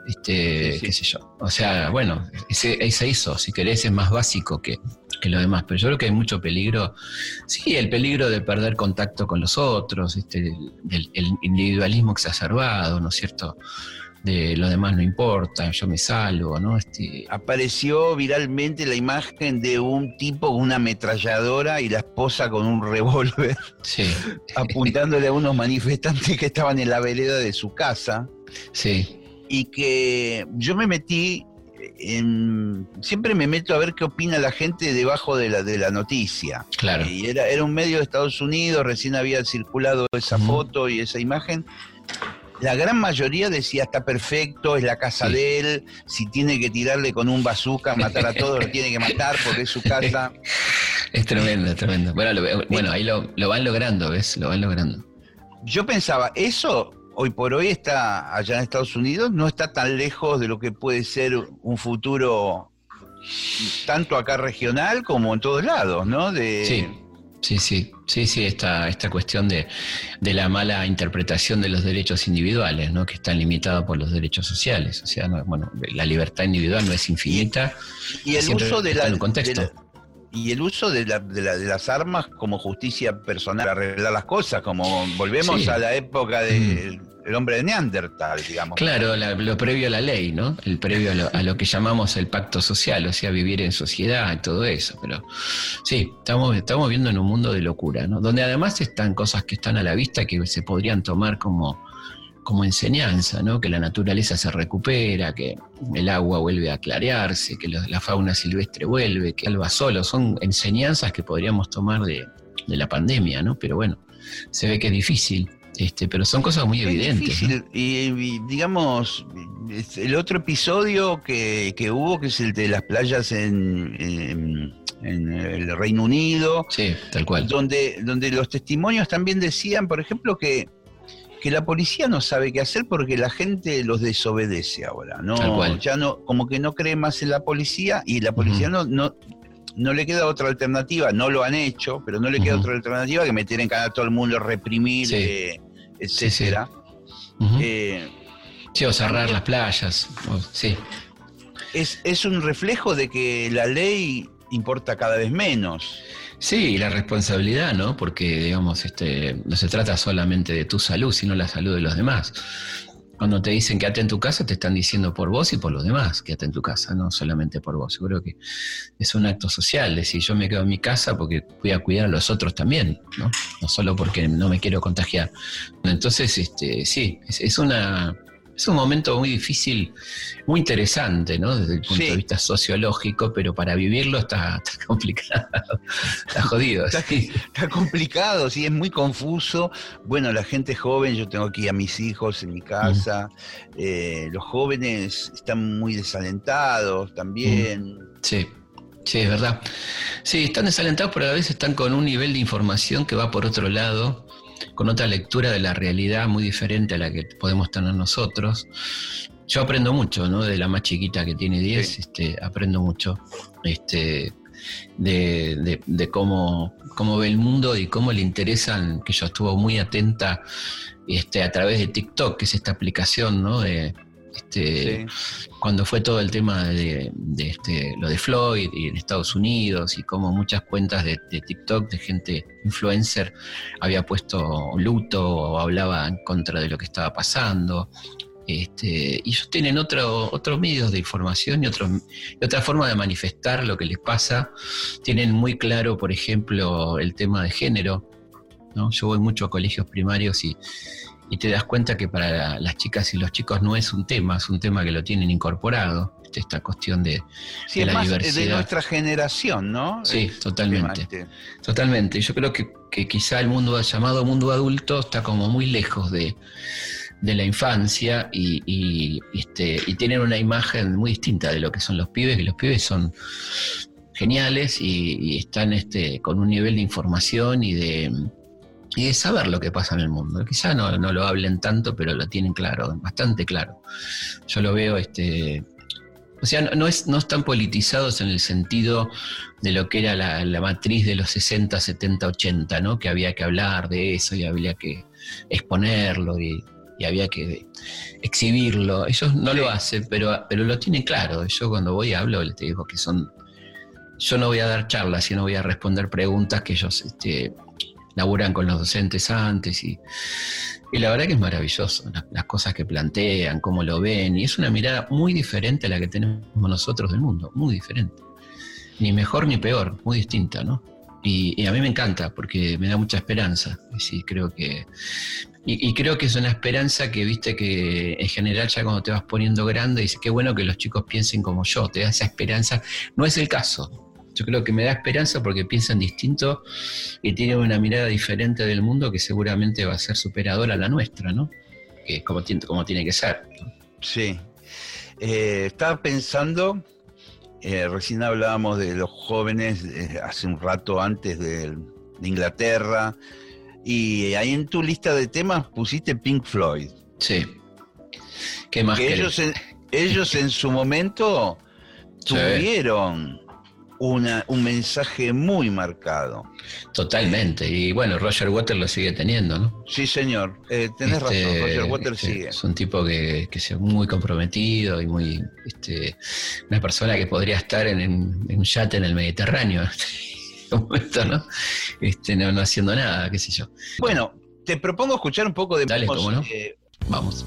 Este, Sí, sí. qué sé yo. O sea, bueno, ese, ese eso, si querés, es más básico que, que lo demás. Pero yo creo que hay mucho peligro. Sí, el peligro de perder contacto con los otros, este, del el individualismo exacerbado, ¿no es cierto? De lo demás no importa, yo me salvo, ¿no? Este, Apareció viralmente la imagen de un tipo con una ametralladora y la esposa con un revólver sí, apuntándole a unos manifestantes que estaban en la vereda de su casa. sí, y que yo me metí en, siempre me meto a ver qué opina la gente debajo de la, de la noticia. claro. Y era, era un medio de Estados Unidos, recién había circulado esa foto y esa imagen. La gran mayoría decía está perfecto, es la casa Sí. de él, si tiene que tirarle con un bazooka, matar a todos, lo tiene que matar porque es su casa. Es tremendo, es tremendo. Bueno, lo- bueno ahí lo, lo van logrando, ¿ves? Lo van logrando. Yo pensaba, eso hoy por hoy está allá en Estados Unidos, no está tan lejos de lo que puede ser un futuro tanto acá regional como en todos lados, ¿no? De, Sí, sí, sí, sí, sí, esta, esta cuestión de, de la mala interpretación de los derechos individuales, ¿no? Que están limitados por los derechos sociales. O sea, no- bueno, la libertad individual no es infinita. Y el uso de la, de la- y el uso de, la- de la- de las armas como justicia personal para arreglar las cosas, como volvemos Sí. Mm. a la época del el hombre de Neandertal, digamos. Claro, la- lo previo a la ley, ¿no? El previo a lo, a lo que llamamos el pacto social, o sea, vivir en sociedad y todo eso. Pero sí, estamos, estamos viviendo en un mundo de locura, ¿no? Donde además están cosas que están a la vista que se podrían tomar como, como enseñanza, ¿no? Que la naturaleza se recupera, que el agua vuelve a clarearse, que la fauna silvestre vuelve, que alba solo. Son enseñanzas que podríamos tomar de, de la pandemia, ¿no? Pero bueno, se ve que es difícil. Este, pero son cosas muy Es evidentes. y, y, digamos, el otro episodio que, que hubo, que es el de las playas en, en- en el Reino Unido, Sí, tal cual. donde, donde los testimonios también decían, por ejemplo, que, que la policía no sabe qué hacer porque la gente los desobedece ahora. No, cual. ya no, como que no cree más en la policía y la policía no, no, no le queda otra alternativa, no lo han hecho, pero no le queda otra alternativa que meter en cara a todo el mundo, reprimir, Sí. eh, Sí, sí. etcétera. Eh, Sí, o cerrar las playas. o- sí, es, es un reflejo de que la ley importa cada vez menos. Sí, la responsabilidad, ¿no? Porque, digamos, este, no se trata solamente de tu salud, sino la salud de los demás. Cuando te dicen quédate en tu casa, te están diciendo por vos y por los demás, quédate en tu casa, no solamente por vos. Yo creo que es un acto social, decir, yo me quedo en mi casa porque voy a cuidar a los otros también, ¿no? No solo porque no me quiero contagiar. Entonces, este, sí, es, es una... Es un momento muy difícil, muy interesante, ¿no? Desde el punto Sí. de vista sociológico, pero para vivirlo está, está complicado, está jodido. Está, sí. está complicado, sí, es muy confuso. Bueno, la gente joven, yo tengo aquí a mis hijos en mi casa, eh, los jóvenes están muy desalentados también. Sí, sí, es verdad. Sí, están desalentados, pero a veces están con un nivel de información que va por otro lado, con otra lectura de la realidad muy diferente a la que podemos tener nosotros. Yo aprendo mucho, ¿no? De la más chiquita que tiene 10, Sí. este, aprendo mucho este, de, de- de cómo, cómo ve el mundo y cómo le interesan, que yo estuvo muy atenta este, a través de TikTok, que es esta aplicación, ¿no? De, este, Sí. cuando fue todo el tema de, de este, lo de Floyd y en Estados Unidos y como muchas cuentas de, de TikTok de gente influencer había puesto luto o hablaba en contra de lo que estaba pasando. Este, y ellos tienen otro, otros medios de información y, otro- y otra forma de manifestar lo que les pasa. Tienen muy claro, por ejemplo, el tema de género. ¿no? Yo voy mucho a colegios primarios y, y te das cuenta que para las chicas y los chicos no es un tema, es un tema que lo tienen incorporado, este, esta cuestión de... Sí, de es la más eh, de diversidad. nuestra generación, ¿no? Sí, Es totalmente. Totalmente. Yo creo que, que quizá el mundo llamado mundo adulto está como muy lejos de, de la infancia y, y, este, y tienen una imagen muy distinta de lo que son los pibes, que los pibes son geniales y, y están este, con un nivel de información y de, y de saber lo que pasa en el mundo. Quizá no, no lo hablen tanto, pero lo tienen claro, bastante claro. Yo lo veo, este, o sea, no, no es, no están politizados en el sentido de lo que era la, la matriz de los 60, 70, 80, ¿no? Que había que hablar de eso y había que exponerlo y, y había que exhibirlo. Ellos no lo hacen, pero, pero lo tienen claro. Yo cuando voy hablo, les digo que son... Yo no voy a dar charlas, sino voy a responder preguntas que ellos este, laburan con los docentes antes y, la verdad que es maravilloso, las, cosas que plantean, cómo lo ven, y es una mirada muy diferente a la que tenemos nosotros del mundo, muy diferente. Ni mejor ni peor, muy distinta, ¿no? Y, y a mí me encanta porque me da mucha esperanza. Y sí, creo que. Y, y creo que es una esperanza que, viste, que en general ya cuando te vas poniendo grande, dices, qué bueno que los chicos piensen como yo, te da esa esperanza. No es el caso. Yo creo que me da esperanza porque piensan distinto y tienen una mirada diferente del mundo que seguramente va a ser superadora a la nuestra, ¿no? Que es como, tiene- como tiene que ser. ¿no? Sí. Eh, estaba pensando, eh, recién hablábamos de los jóvenes eh, hace un rato antes de, de Inglaterra, y ahí en tu lista de temas pusiste Pink Floyd. Sí. ¿Qué más que ellos en, ellos en su momento tuvieron una, un mensaje muy marcado. Totalmente. Y bueno, Roger Waters lo sigue teniendo, ¿no? Sí, señor, eh, tenés Este, razón, Roger Waters este, sigue. Es un tipo que, que es muy comprometido y muy. Este, una persona que podría estar en, en- en un yate en el Mediterráneo. momento, ¿no? Este, no, no haciendo nada, qué sé yo. Bueno, te propongo escuchar un poco de Dale, cómo no. eh, Vamos.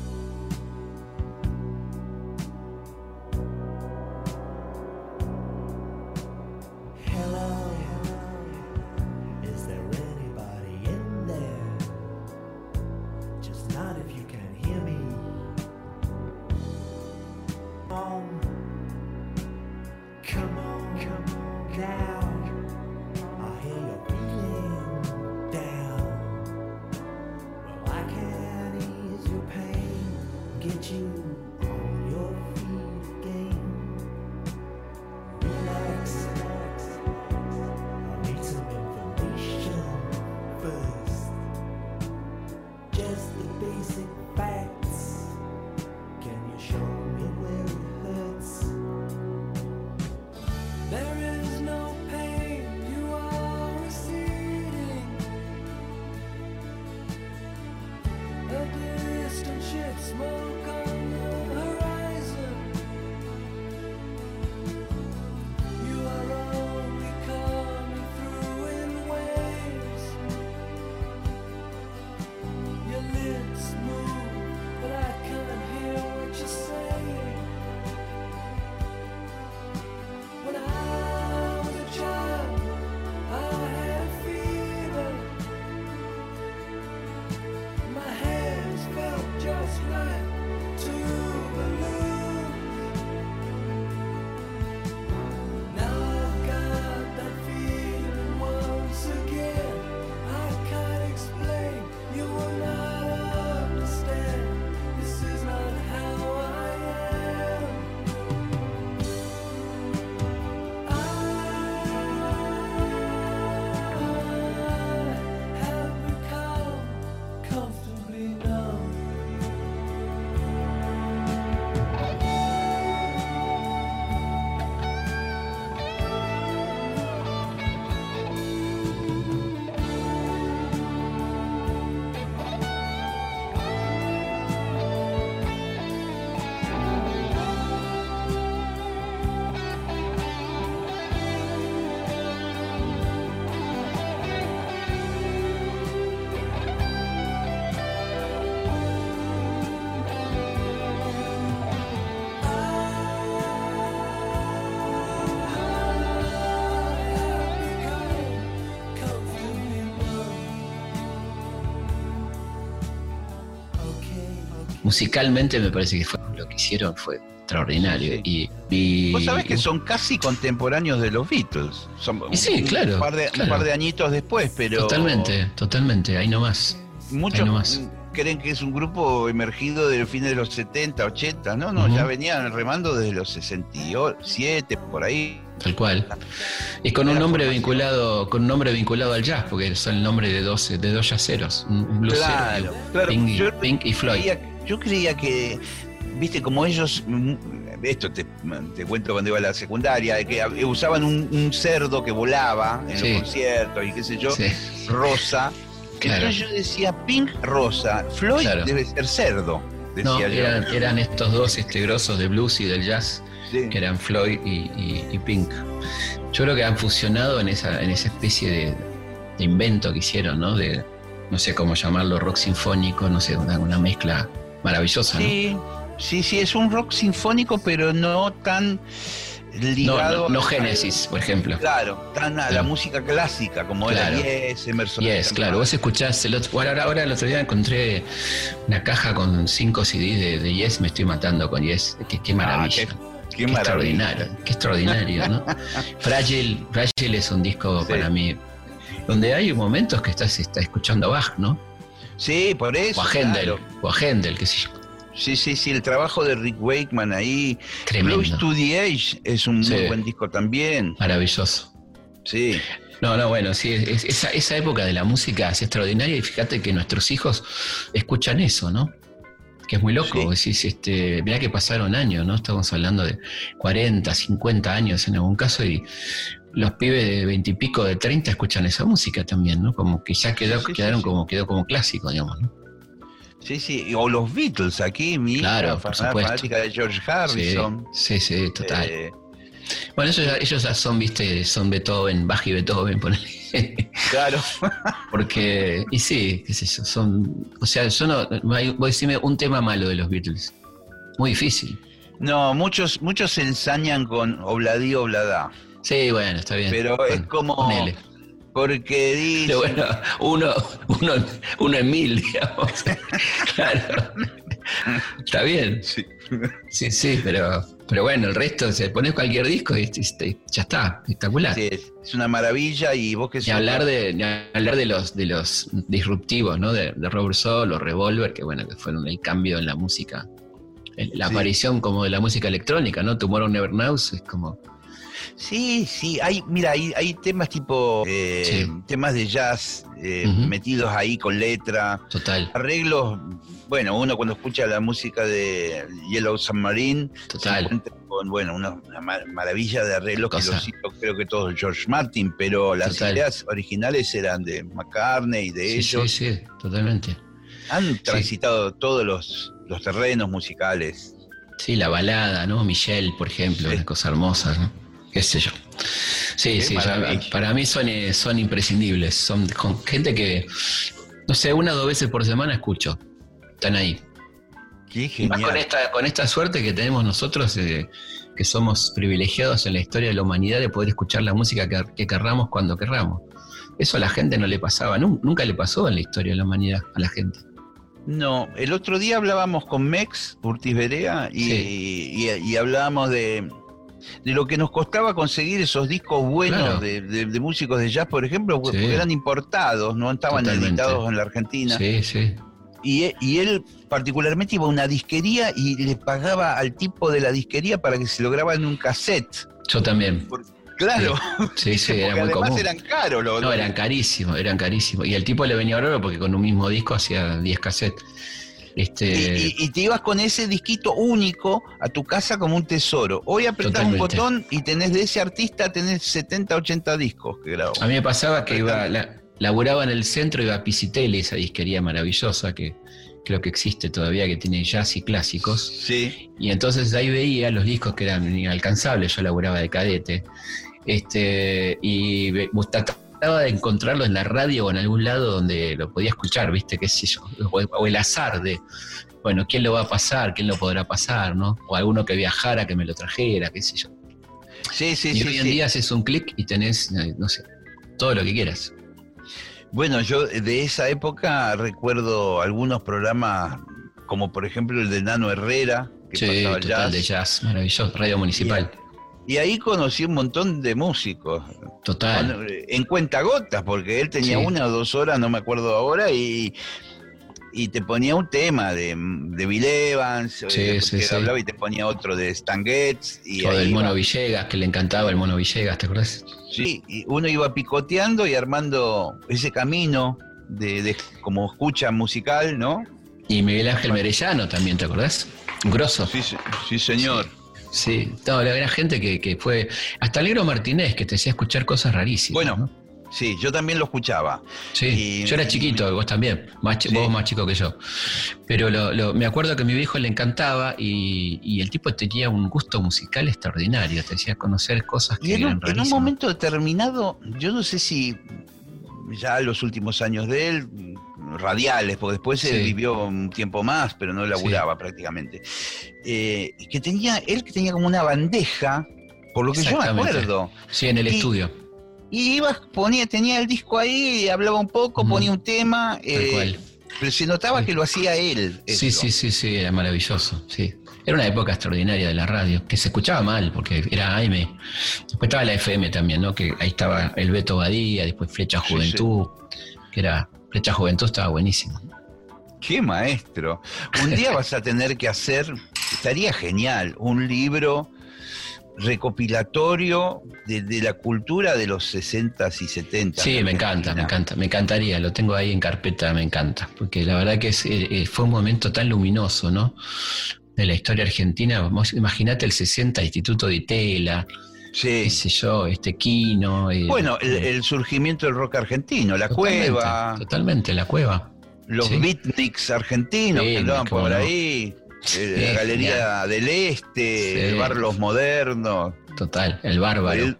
Musicalmente me parece que fue lo que hicieron fue extraordinario. Y, y- Vos sabés que son casi contemporáneos de los Beatles. Son sí, un claro, par de, un par de añitos después, pero. Totalmente, totalmente, ahí nomás. Muchos ahí nomás. creen que es un grupo emergido del fin de los 70, 80. No, no, ya venían remando desde los 67, por ahí. Tal cual. Y con un nombre vinculado, con un nombre vinculado al jazz, porque son el nombre de dos, de dos jazzeros, un un bluesero, Claro, claro. Pink, y- Yo Pink y Floyd. Yo creía que, viste, como ellos, mm, esto te, te cuento cuando iba a la secundaria, de que usaban un, un cerdo que volaba en Sí. los conciertos y qué sé yo, Sí, rosa. Claro. Entonces yo decía, Pink rosa, Floyd Claro. debe ser cerdo, decía No, yo. eran, eran estos dos este, grosos de blues y del jazz, Sí. que eran Floyd y, y- y Pink. Yo creo que han fusionado en esa, en esa especie de, de invento que hicieron, ¿no? De, no sé cómo llamarlo, rock sinfónico, no sé, una, una mezcla maravillosa, ¿no? Sí, sí, sí, es un rock sinfónico, pero no tan No, ligado. no, no a- Génesis, por ejemplo. Claro, tan a la música clásica, como Claro. era Yes, Emerson. Yes, claro, vos escuchás, el otro, bueno, ahora, ahora el otro día encontré una caja con cinco CDs de, de Yes, me estoy matando con Yes, qué, qué maravilla. Ah, qué, extraordinario, qué extraordinario, ¿no? Fragile, Fragile es un disco Sí. para mí donde hay momentos que estás, estás escuchando Bach, ¿no? Sí, por eso. O a Händel, claro. o a Händel, qué sé yo. Sí, sí, sí, el trabajo de Rick Wakeman ahí. Tremendo. Close to the Age es un Sí. muy buen disco también. Maravilloso. Sí. No, no, bueno, sí, es- es- esa, esa época de la música es extraordinaria y fíjate que nuestros hijos escuchan eso, ¿no? Que es muy loco. Sí. Decís, este, mirá que pasaron años, ¿no? Estamos hablando de 40, 50 años en algún caso y los pibes de 20 y pico, de 30 escuchan esa música también, ¿no? Como que ya quedó, Sí, sí, quedaron sí. como, quedó como clásico, digamos, ¿no? Sí, sí. O los Beatles aquí, mi Claro, por supuesto. fanática de George Harrison. sí, sí, total. Eh, Bueno, ellos ya, ellos ya son, viste, son Beethoven, Bach y Beethoven, ponele. claro. Porque, y sí, qué sé yo, son. O sea, yo no. Voy a decirme un tema malo de los Beatles. Muy difícil. No, muchos, muchos se ensañan con Obladí Obladá. Sí, bueno, está bien. Pero es como. ponele. Porque dice. Pero bueno, uno, uno, uno en mil, digamos. claro. Está bien. Sí. Sí, sí, pero, pero bueno, el resto, se pones cualquier disco y, y- ya está, espectacular. Sí, es, es una maravilla y vos que Ni hablar de, ni hablar de los de los disruptivos, ¿no? De, de Robert Soul o Revolver, que bueno, que fueron el cambio en la música. El- La Sí. aparición como de la música electrónica, ¿no? Tomorrow Never Knows es como. Sí, sí, hay, mira, hay, hay temas tipo eh, Sí. temas de jazz eh, metidos ahí con letra, Total, arreglos. Bueno, uno cuando escucha la música de Yellow Submarine se total. encuentra con bueno una, una mar- maravilla de arreglos que los hizo creo que todos George Martin, pero las Total. ideas originales eran de McCartney, de Sí, sí, ellos. sí, totalmente. Han transitado todos los, los terrenos musicales. Sí, la balada, ¿no? Michelle, por ejemplo, Sí. una cosa hermosa, ¿no? Qué sé yo. Sí, sí, para mí son, eh, son imprescindibles. Son con gente que, no sé, una o dos veces por semana escucho. Están ahí. Qué Y más con genial. esta, con esta suerte que tenemos nosotros, eh, que somos privilegiados en la historia de la humanidad de poder escuchar la música que, que querramos cuando querramos. Eso a la gente no le pasaba, nun- nunca le pasó en la historia de la humanidad a la gente. No, el otro día hablábamos con Mex Urtiz Berea y, y- y hablábamos de, de lo que nos costaba conseguir esos discos buenos Claro. de, de- de músicos de jazz, por ejemplo, Sí. porque eran importados, no estaban Totalmente. editados en la Argentina. Sí, sí. Y, e- y él particularmente iba a una disquería y le pagaba al tipo de la disquería para que se lo grabara en un cassette. Yo también. Claro, Sí, sí, era muy además común. eran caros los No, eran carísimos, eran carísimos. Y el tipo le venía bárbaro porque con un mismo disco hacía 10 cassettes. Este, Y, y- y te ibas con ese disquito único a tu casa como un tesoro. Hoy apretás un botón y tenés de ese artista, tenés 70, 80 discos que grabó. a mí me pasaba que iba, la- laburaba en el centro, iba a Pisitele, esa disquería maravillosa que creo que existe todavía, que tiene jazz y clásicos. Sí, Y entonces ahí veía los discos que eran inalcanzables, yo laburaba de cadete. Este, y trataba de encontrarlo en la radio o en algún lado donde lo podía escuchar, ¿viste? ¿Qué sé yo? O, el azar de, bueno, ¿quién lo va a pasar? ¿Quién lo podrá pasar? ¿no? O alguno que viajara, que me lo trajera, qué sé yo. sí, sí. y sí, hoy en sí. día haces un clic y tenés, eh, no sé, todo lo que quieras. Bueno, yo de esa época recuerdo algunos programas, como por ejemplo el de Nano Herrera, que Sí, pasaba total, jazz. de jazz, maravilloso, radio municipal. Y ahí conocí un montón de músicos. Total. Cuando- en cuentagotas, porque él tenía Sí. una o dos horas, no me acuerdo ahora, y, y te ponía un tema de, de Bill Evans, Sí, eh, sí, que sí. hablaba y te ponía otro de Stan Getz, y o del iba- Mono Villegas, que le encantaba el Mono Villegas, ¿te acordás? sí, y uno iba picoteando y armando ese camino de, de como escucha musical, ¿no? Y Miguel Ángel Merellano también, ¿te acordás? Grosso. Sí, sí, sí, señor. Sí, no, era gente que, que fue. Hasta Negro Martínez, que te hacía escuchar cosas rarísimas. Bueno, ¿no? Sí, yo también lo escuchaba. Sí, y- yo era chiquito, vos también, más chi- Sí. vos más chico que yo. Pero lo- lo- me acuerdo que a mi viejo le encantaba y, y el tipo tenía un gusto musical extraordinario, te hacía conocer cosas que Y eran un, en un momento determinado, yo no sé si ya los últimos años de él, radiales, porque después él Sí. vivió un tiempo más, pero no laburaba prácticamente, eh, que tenía, él que tenía como una bandeja, por lo que yo me acuerdo, Sí, en el y- estudio, y ibas, ponía, tenía el disco ahí, hablaba un poco, ponía un tema, tal eh, cual. pero se notaba Sí. que lo hacía él. Sí, sí, sí, sí, era maravilloso, sí. Era una época extraordinaria de la radio, que se escuchaba mal, porque era AM. Después estaba la FM también, ¿no? Que ahí estaba el Beto Badía, después Flecha Sí, Juventud, que era, Flecha Juventud estaba buenísimo. Qué maestro. Un día vas a tener que hacer, estaría genial, un libro recopilatorio de, de la cultura de los 60s y 70s. Sí, me encanta, me encanta, me encantaría, lo tengo ahí en carpeta, me encanta, porque la verdad que es, eh, eh, fue un momento tan luminoso, ¿no? De la historia argentina, Imagínate el 60, Instituto de Tela, qué Sí. sé yo, este Quino. eh, Bueno, el, eh, el surgimiento del rock argentino, la totalmente, cueva, Totalmente, la cueva. los sí. beatniks argentinos que Sí, andaban cómo por no. ahí, eh, la Galería del Este, el Bar Los Modernos, Total, el bárbaro.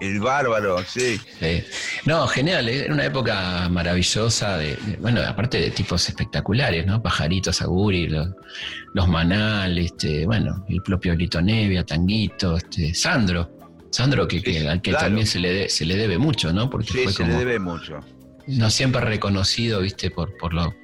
El, Bárbaro, sí. Sí. No, genial, eh, era una época maravillosa, de, de- bueno, aparte de tipos espectaculares, ¿no? Pajaritos, Aguri, los, los Manal, este, bueno, el propio Lito Nevia, Tanguito, este, Sandro. Sandro, que, que- al que claro. también se le, de- se le debe mucho, ¿no? Porque Sí, fue se como le debe mucho. no siempre reconocido, viste, por, por, lo,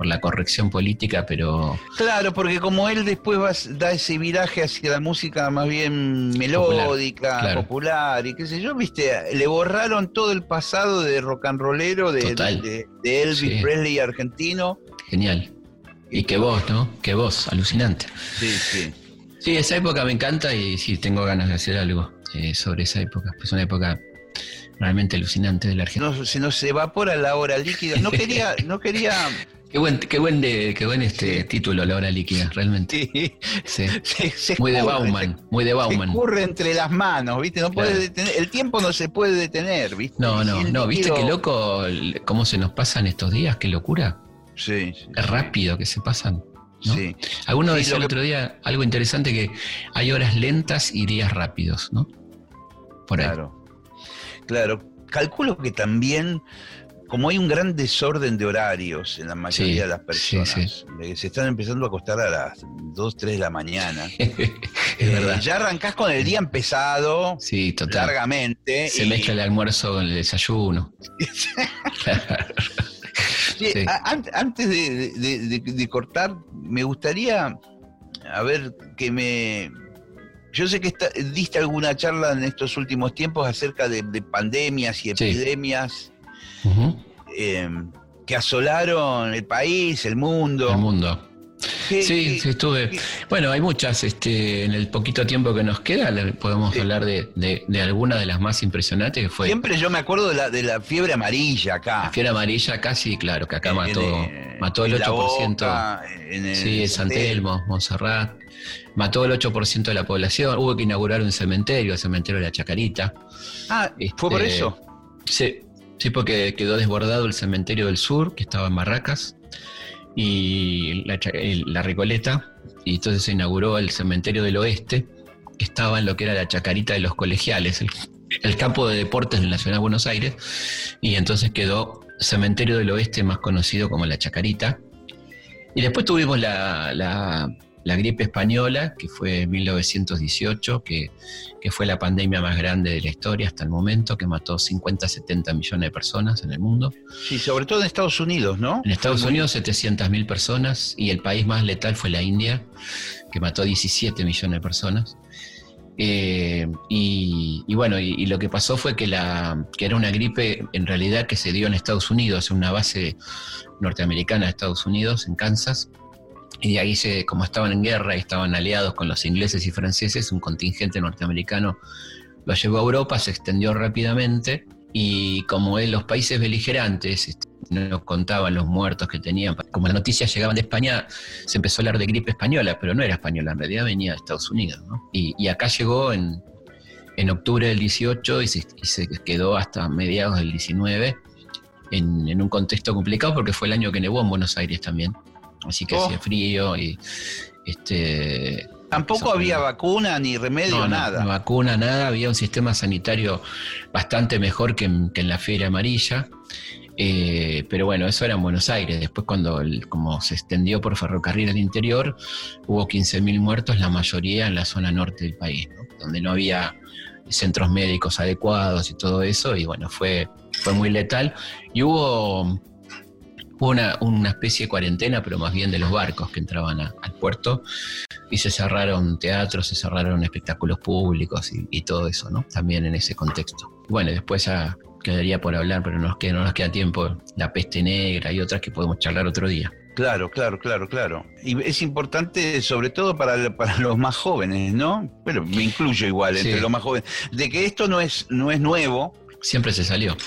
por la corrección política, pero Claro, porque como él después va, da ese viraje hacia la música más bien melódica, claro. popular y qué sé yo, viste, le borraron todo el pasado de rock and rollero de, Total. de- de Elvis Sí. Presley argentino. genial. Y que vos, ¿no? Que vos, alucinante. Sí, sí. Sí, esa época me encanta y sí, tengo ganas de hacer algo eh, sobre esa época. Es una época realmente alucinante de la Argentina. No, se nos evapora la hora líquida. No quería, no quería. Qué buen, qué buen, de, qué buen este Sí. título, La Hora Líquida, realmente. sí, Sí. se- se Muy de Bauman, muy de Se Bauman. escurre entre las manos, ¿viste? No puede detener, el tiempo no se puede detener, ¿viste? No, no, no, ¿viste qué loco cómo se nos pasan estos días? Qué locura. Sí, Es rápido que se pasan. ¿no? sí. Alguno decía el que- otro día algo interesante que hay horas lentas y días rápidos, ¿no? Por ahí. Claro. Claro. Calculo que también, como hay un gran desorden de horarios en la mayoría Sí, de las sí, personas, sí. eh, se están empezando a acostar a las 2, 3 de la mañana. es Eh, verdad. Ya arrancás con el día empezado, Sí, total. largamente. Se y- mezcla el almuerzo con el desayuno. Sí, Sí. antes de, de- de- de cortar, me gustaría, a ver, que me... Yo sé que esta- diste alguna charla en estos últimos tiempos acerca de, de pandemias y Sí. Eh, que asolaron el país, el mundo. El mundo. ¿Qué- Sí, sí, estuve. Bueno, hay muchas. Este, en el poquito tiempo que nos queda, podemos Sí. hablar de, de, de algunas de las más impresionantes que fue Siempre yo me acuerdo de la, de la fiebre amarilla acá. la fiera amarilla, casi, claro, que acá En- mató, en- mató el en la 8%. Boca, en el Sí, en San Telmo, Montserrat. Mató el 8% de la población. Hubo que inaugurar un cementerio, el cementerio de la Chacarita. Ah, ¿fue por Este, eso? Sí, sí, porque quedó desbordado el cementerio del sur, que estaba en Barracas, y el- la Recoleta, y entonces se inauguró el cementerio del oeste, que estaba en lo que era la Chacarita de los colegiales, el, campo de deportes de la ciudad de Buenos Aires, y entonces quedó cementerio del oeste más conocido como la Chacarita. Y después tuvimos la, la- la gripe española, que fue en 1918, que, que fue la pandemia más grande de la historia hasta el momento, que mató 50, 70 millones de personas en el mundo. Sí, sobre todo en Estados Unidos, ¿no? En Estados Unidos 700.000 personas y el país más letal fue la India, que mató 17 millones de personas. Eh, y, y bueno, y, y lo que pasó fue que, la, que era una gripe en realidad que se dio en Estados Unidos, en una base norteamericana de Estados Unidos, en Kansas. Y de ahí, se, como estaban en guerra y estaban aliados con los ingleses y franceses, un contingente norteamericano lo llevó a Europa, se extendió rápidamente y como los países beligerantes este, no contaban los muertos que tenían, como las noticias llegaban de España, se empezó a hablar de gripe española, pero no era española, en realidad venía de Estados Unidos. Y, acá llegó en, en octubre del 18 y se, quedó hasta mediados del 19 en, en un contexto complicado porque fue el año que nevó en Buenos Aires también. Así que Oh. hacía frío y este Tampoco había vacuna ni remedio, no, nada. no vacuna, nada. Había un sistema sanitario bastante mejor que en, que en la fiebre amarilla. Eh, pero bueno, eso era en Buenos Aires. Después, cuando el- como se extendió por ferrocarril al interior, hubo 15.000 muertos, la mayoría en la zona norte del país, ¿no? donde no había centros médicos adecuados y todo eso. Y bueno, fue, fue muy letal. Y hubo, hubo una, una especie de cuarentena, pero más bien de los barcos que entraban a- al puerto y se cerraron teatros, se cerraron espectáculos públicos y, y todo eso, ¿no? También en ese contexto. Bueno, después ya quedaría por hablar, pero no nos queda, no nos queda tiempo. La peste negra y otras que podemos charlar otro día. Claro, claro, claro, claro. Y es importante, sobre todo para, para los más jóvenes, ¿no? Pero me incluyo igual entre Sí. los más jóvenes, de que esto no es, no es nuevo, Siempre se salió.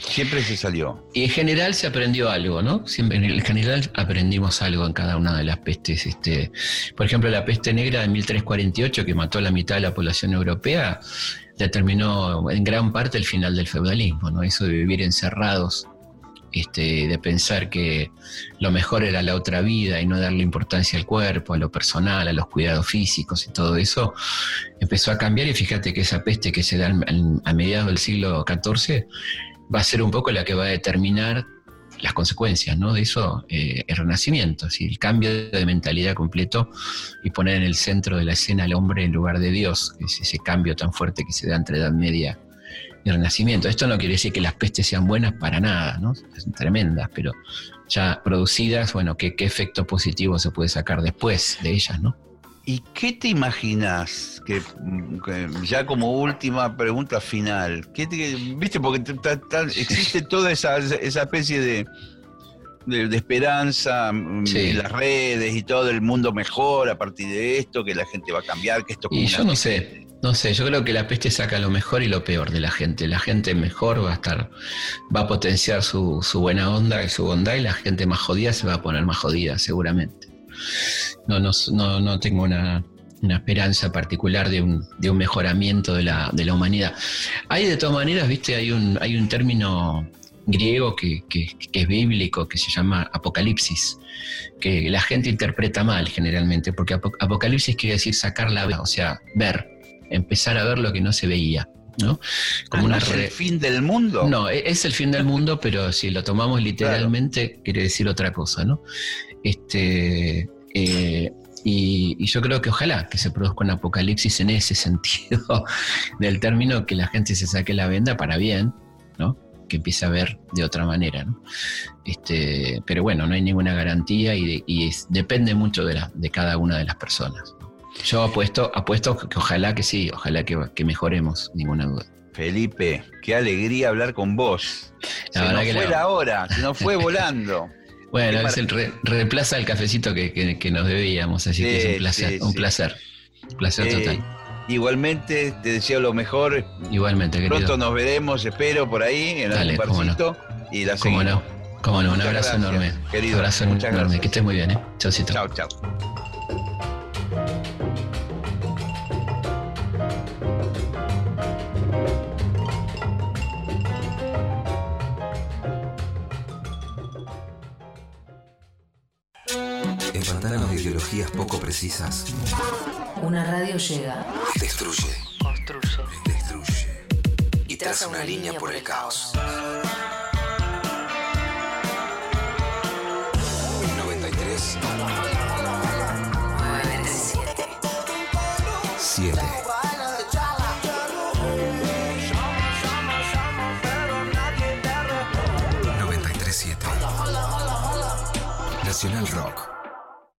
Siempre se salió. Y en general se aprendió algo, ¿no? Siempre, en general aprendimos algo en cada una de las pestes. Este, por ejemplo, la peste negra de 1348, que mató a la mitad de la población europea, determinó en gran parte el final del feudalismo, ¿no? Eso de vivir encerrados, este, de pensar que lo mejor era la otra vida y no darle importancia al cuerpo, a lo personal, a los cuidados físicos y todo eso, empezó a cambiar y fíjate que esa peste que se da a mediados del siglo XIV va a ser un poco la que va a determinar las consecuencias ¿no? de eso, eh, el renacimiento, así, el cambio de mentalidad completo y poner en el centro de la escena al hombre en lugar de Dios, que es ese cambio tan fuerte que se da entre Edad Media y Renacimiento. Esto no quiere decir que las pestes sean buenas para nada, ¿no? son tremendas, pero ya producidas, bueno, ¿qué, qué efecto positivo se puede sacar después de ellas, ¿no? ¿Y qué te imaginas que, que ya como última pregunta final, ¿qué te- viste? Porque ta- ta- existe toda esa, esa especie de, de, de esperanza mm, Sí. en las redes y todo el mundo mejor a partir de esto, que la gente va a cambiar, que esto Y yo no sé, no sé, yo creo que la peste saca lo mejor y lo peor de la gente. La gente mejor va a estar, va a potenciar su, su buena onda y su bondad y la gente más jodida se va a poner más jodida, seguramente. No, no, no, no tengo una, una esperanza particular de un, de un mejoramiento de la, de la humanidad. Hay de todas maneras, viste, hay un, hay un término griego que, que- es bíblico, que se llama Apocalipsis, que la gente interpreta mal generalmente, porque apo- Apocalipsis quiere decir sacar la o sea, ver, empezar a ver lo que no se veía, ¿no? Ah, ¿no es el fin del mundo? no, e- es el fin del mundo, pero si lo tomamos literalmente, quiere decir otra cosa, ¿no? Este, eh, y, y yo creo que ojalá que se produzca un apocalipsis en ese sentido del término, que la gente se saque la venda para bien, ¿no? Que empiece a ver de otra manera, ¿no? Este, pero bueno, no hay ninguna garantía y, de- y es- depende mucho de, la, de cada una de las personas. Yo apuesto, apuesto que ojalá que sí, ojalá que, que mejoremos, ninguna duda. Felipe, qué alegría hablar con vos. La se verdad nos que fue la- hora, se nos fue volando. Bueno, es el re- reemplaza el cafecito que, que- que nos debíamos, así que es Sí, un placer, sí, un sí. placer, placer Eh, total. Igualmente, te deseo lo mejor. Igualmente, querido. Pronto nos veremos, espero, por ahí, en Dale, algún no. Y la Cómo no, cómo no, un abrazo gracias, enorme. querido. Un abrazo enorme, gracias. que estés muy bien, ¿eh? Chaucito. Chao, chao. En pantanos de ideologías poco precisas, Una radio llega. destruye, Construye. destruye. Y traza una línea por el caos. 93 7 93 7 Nacional Rock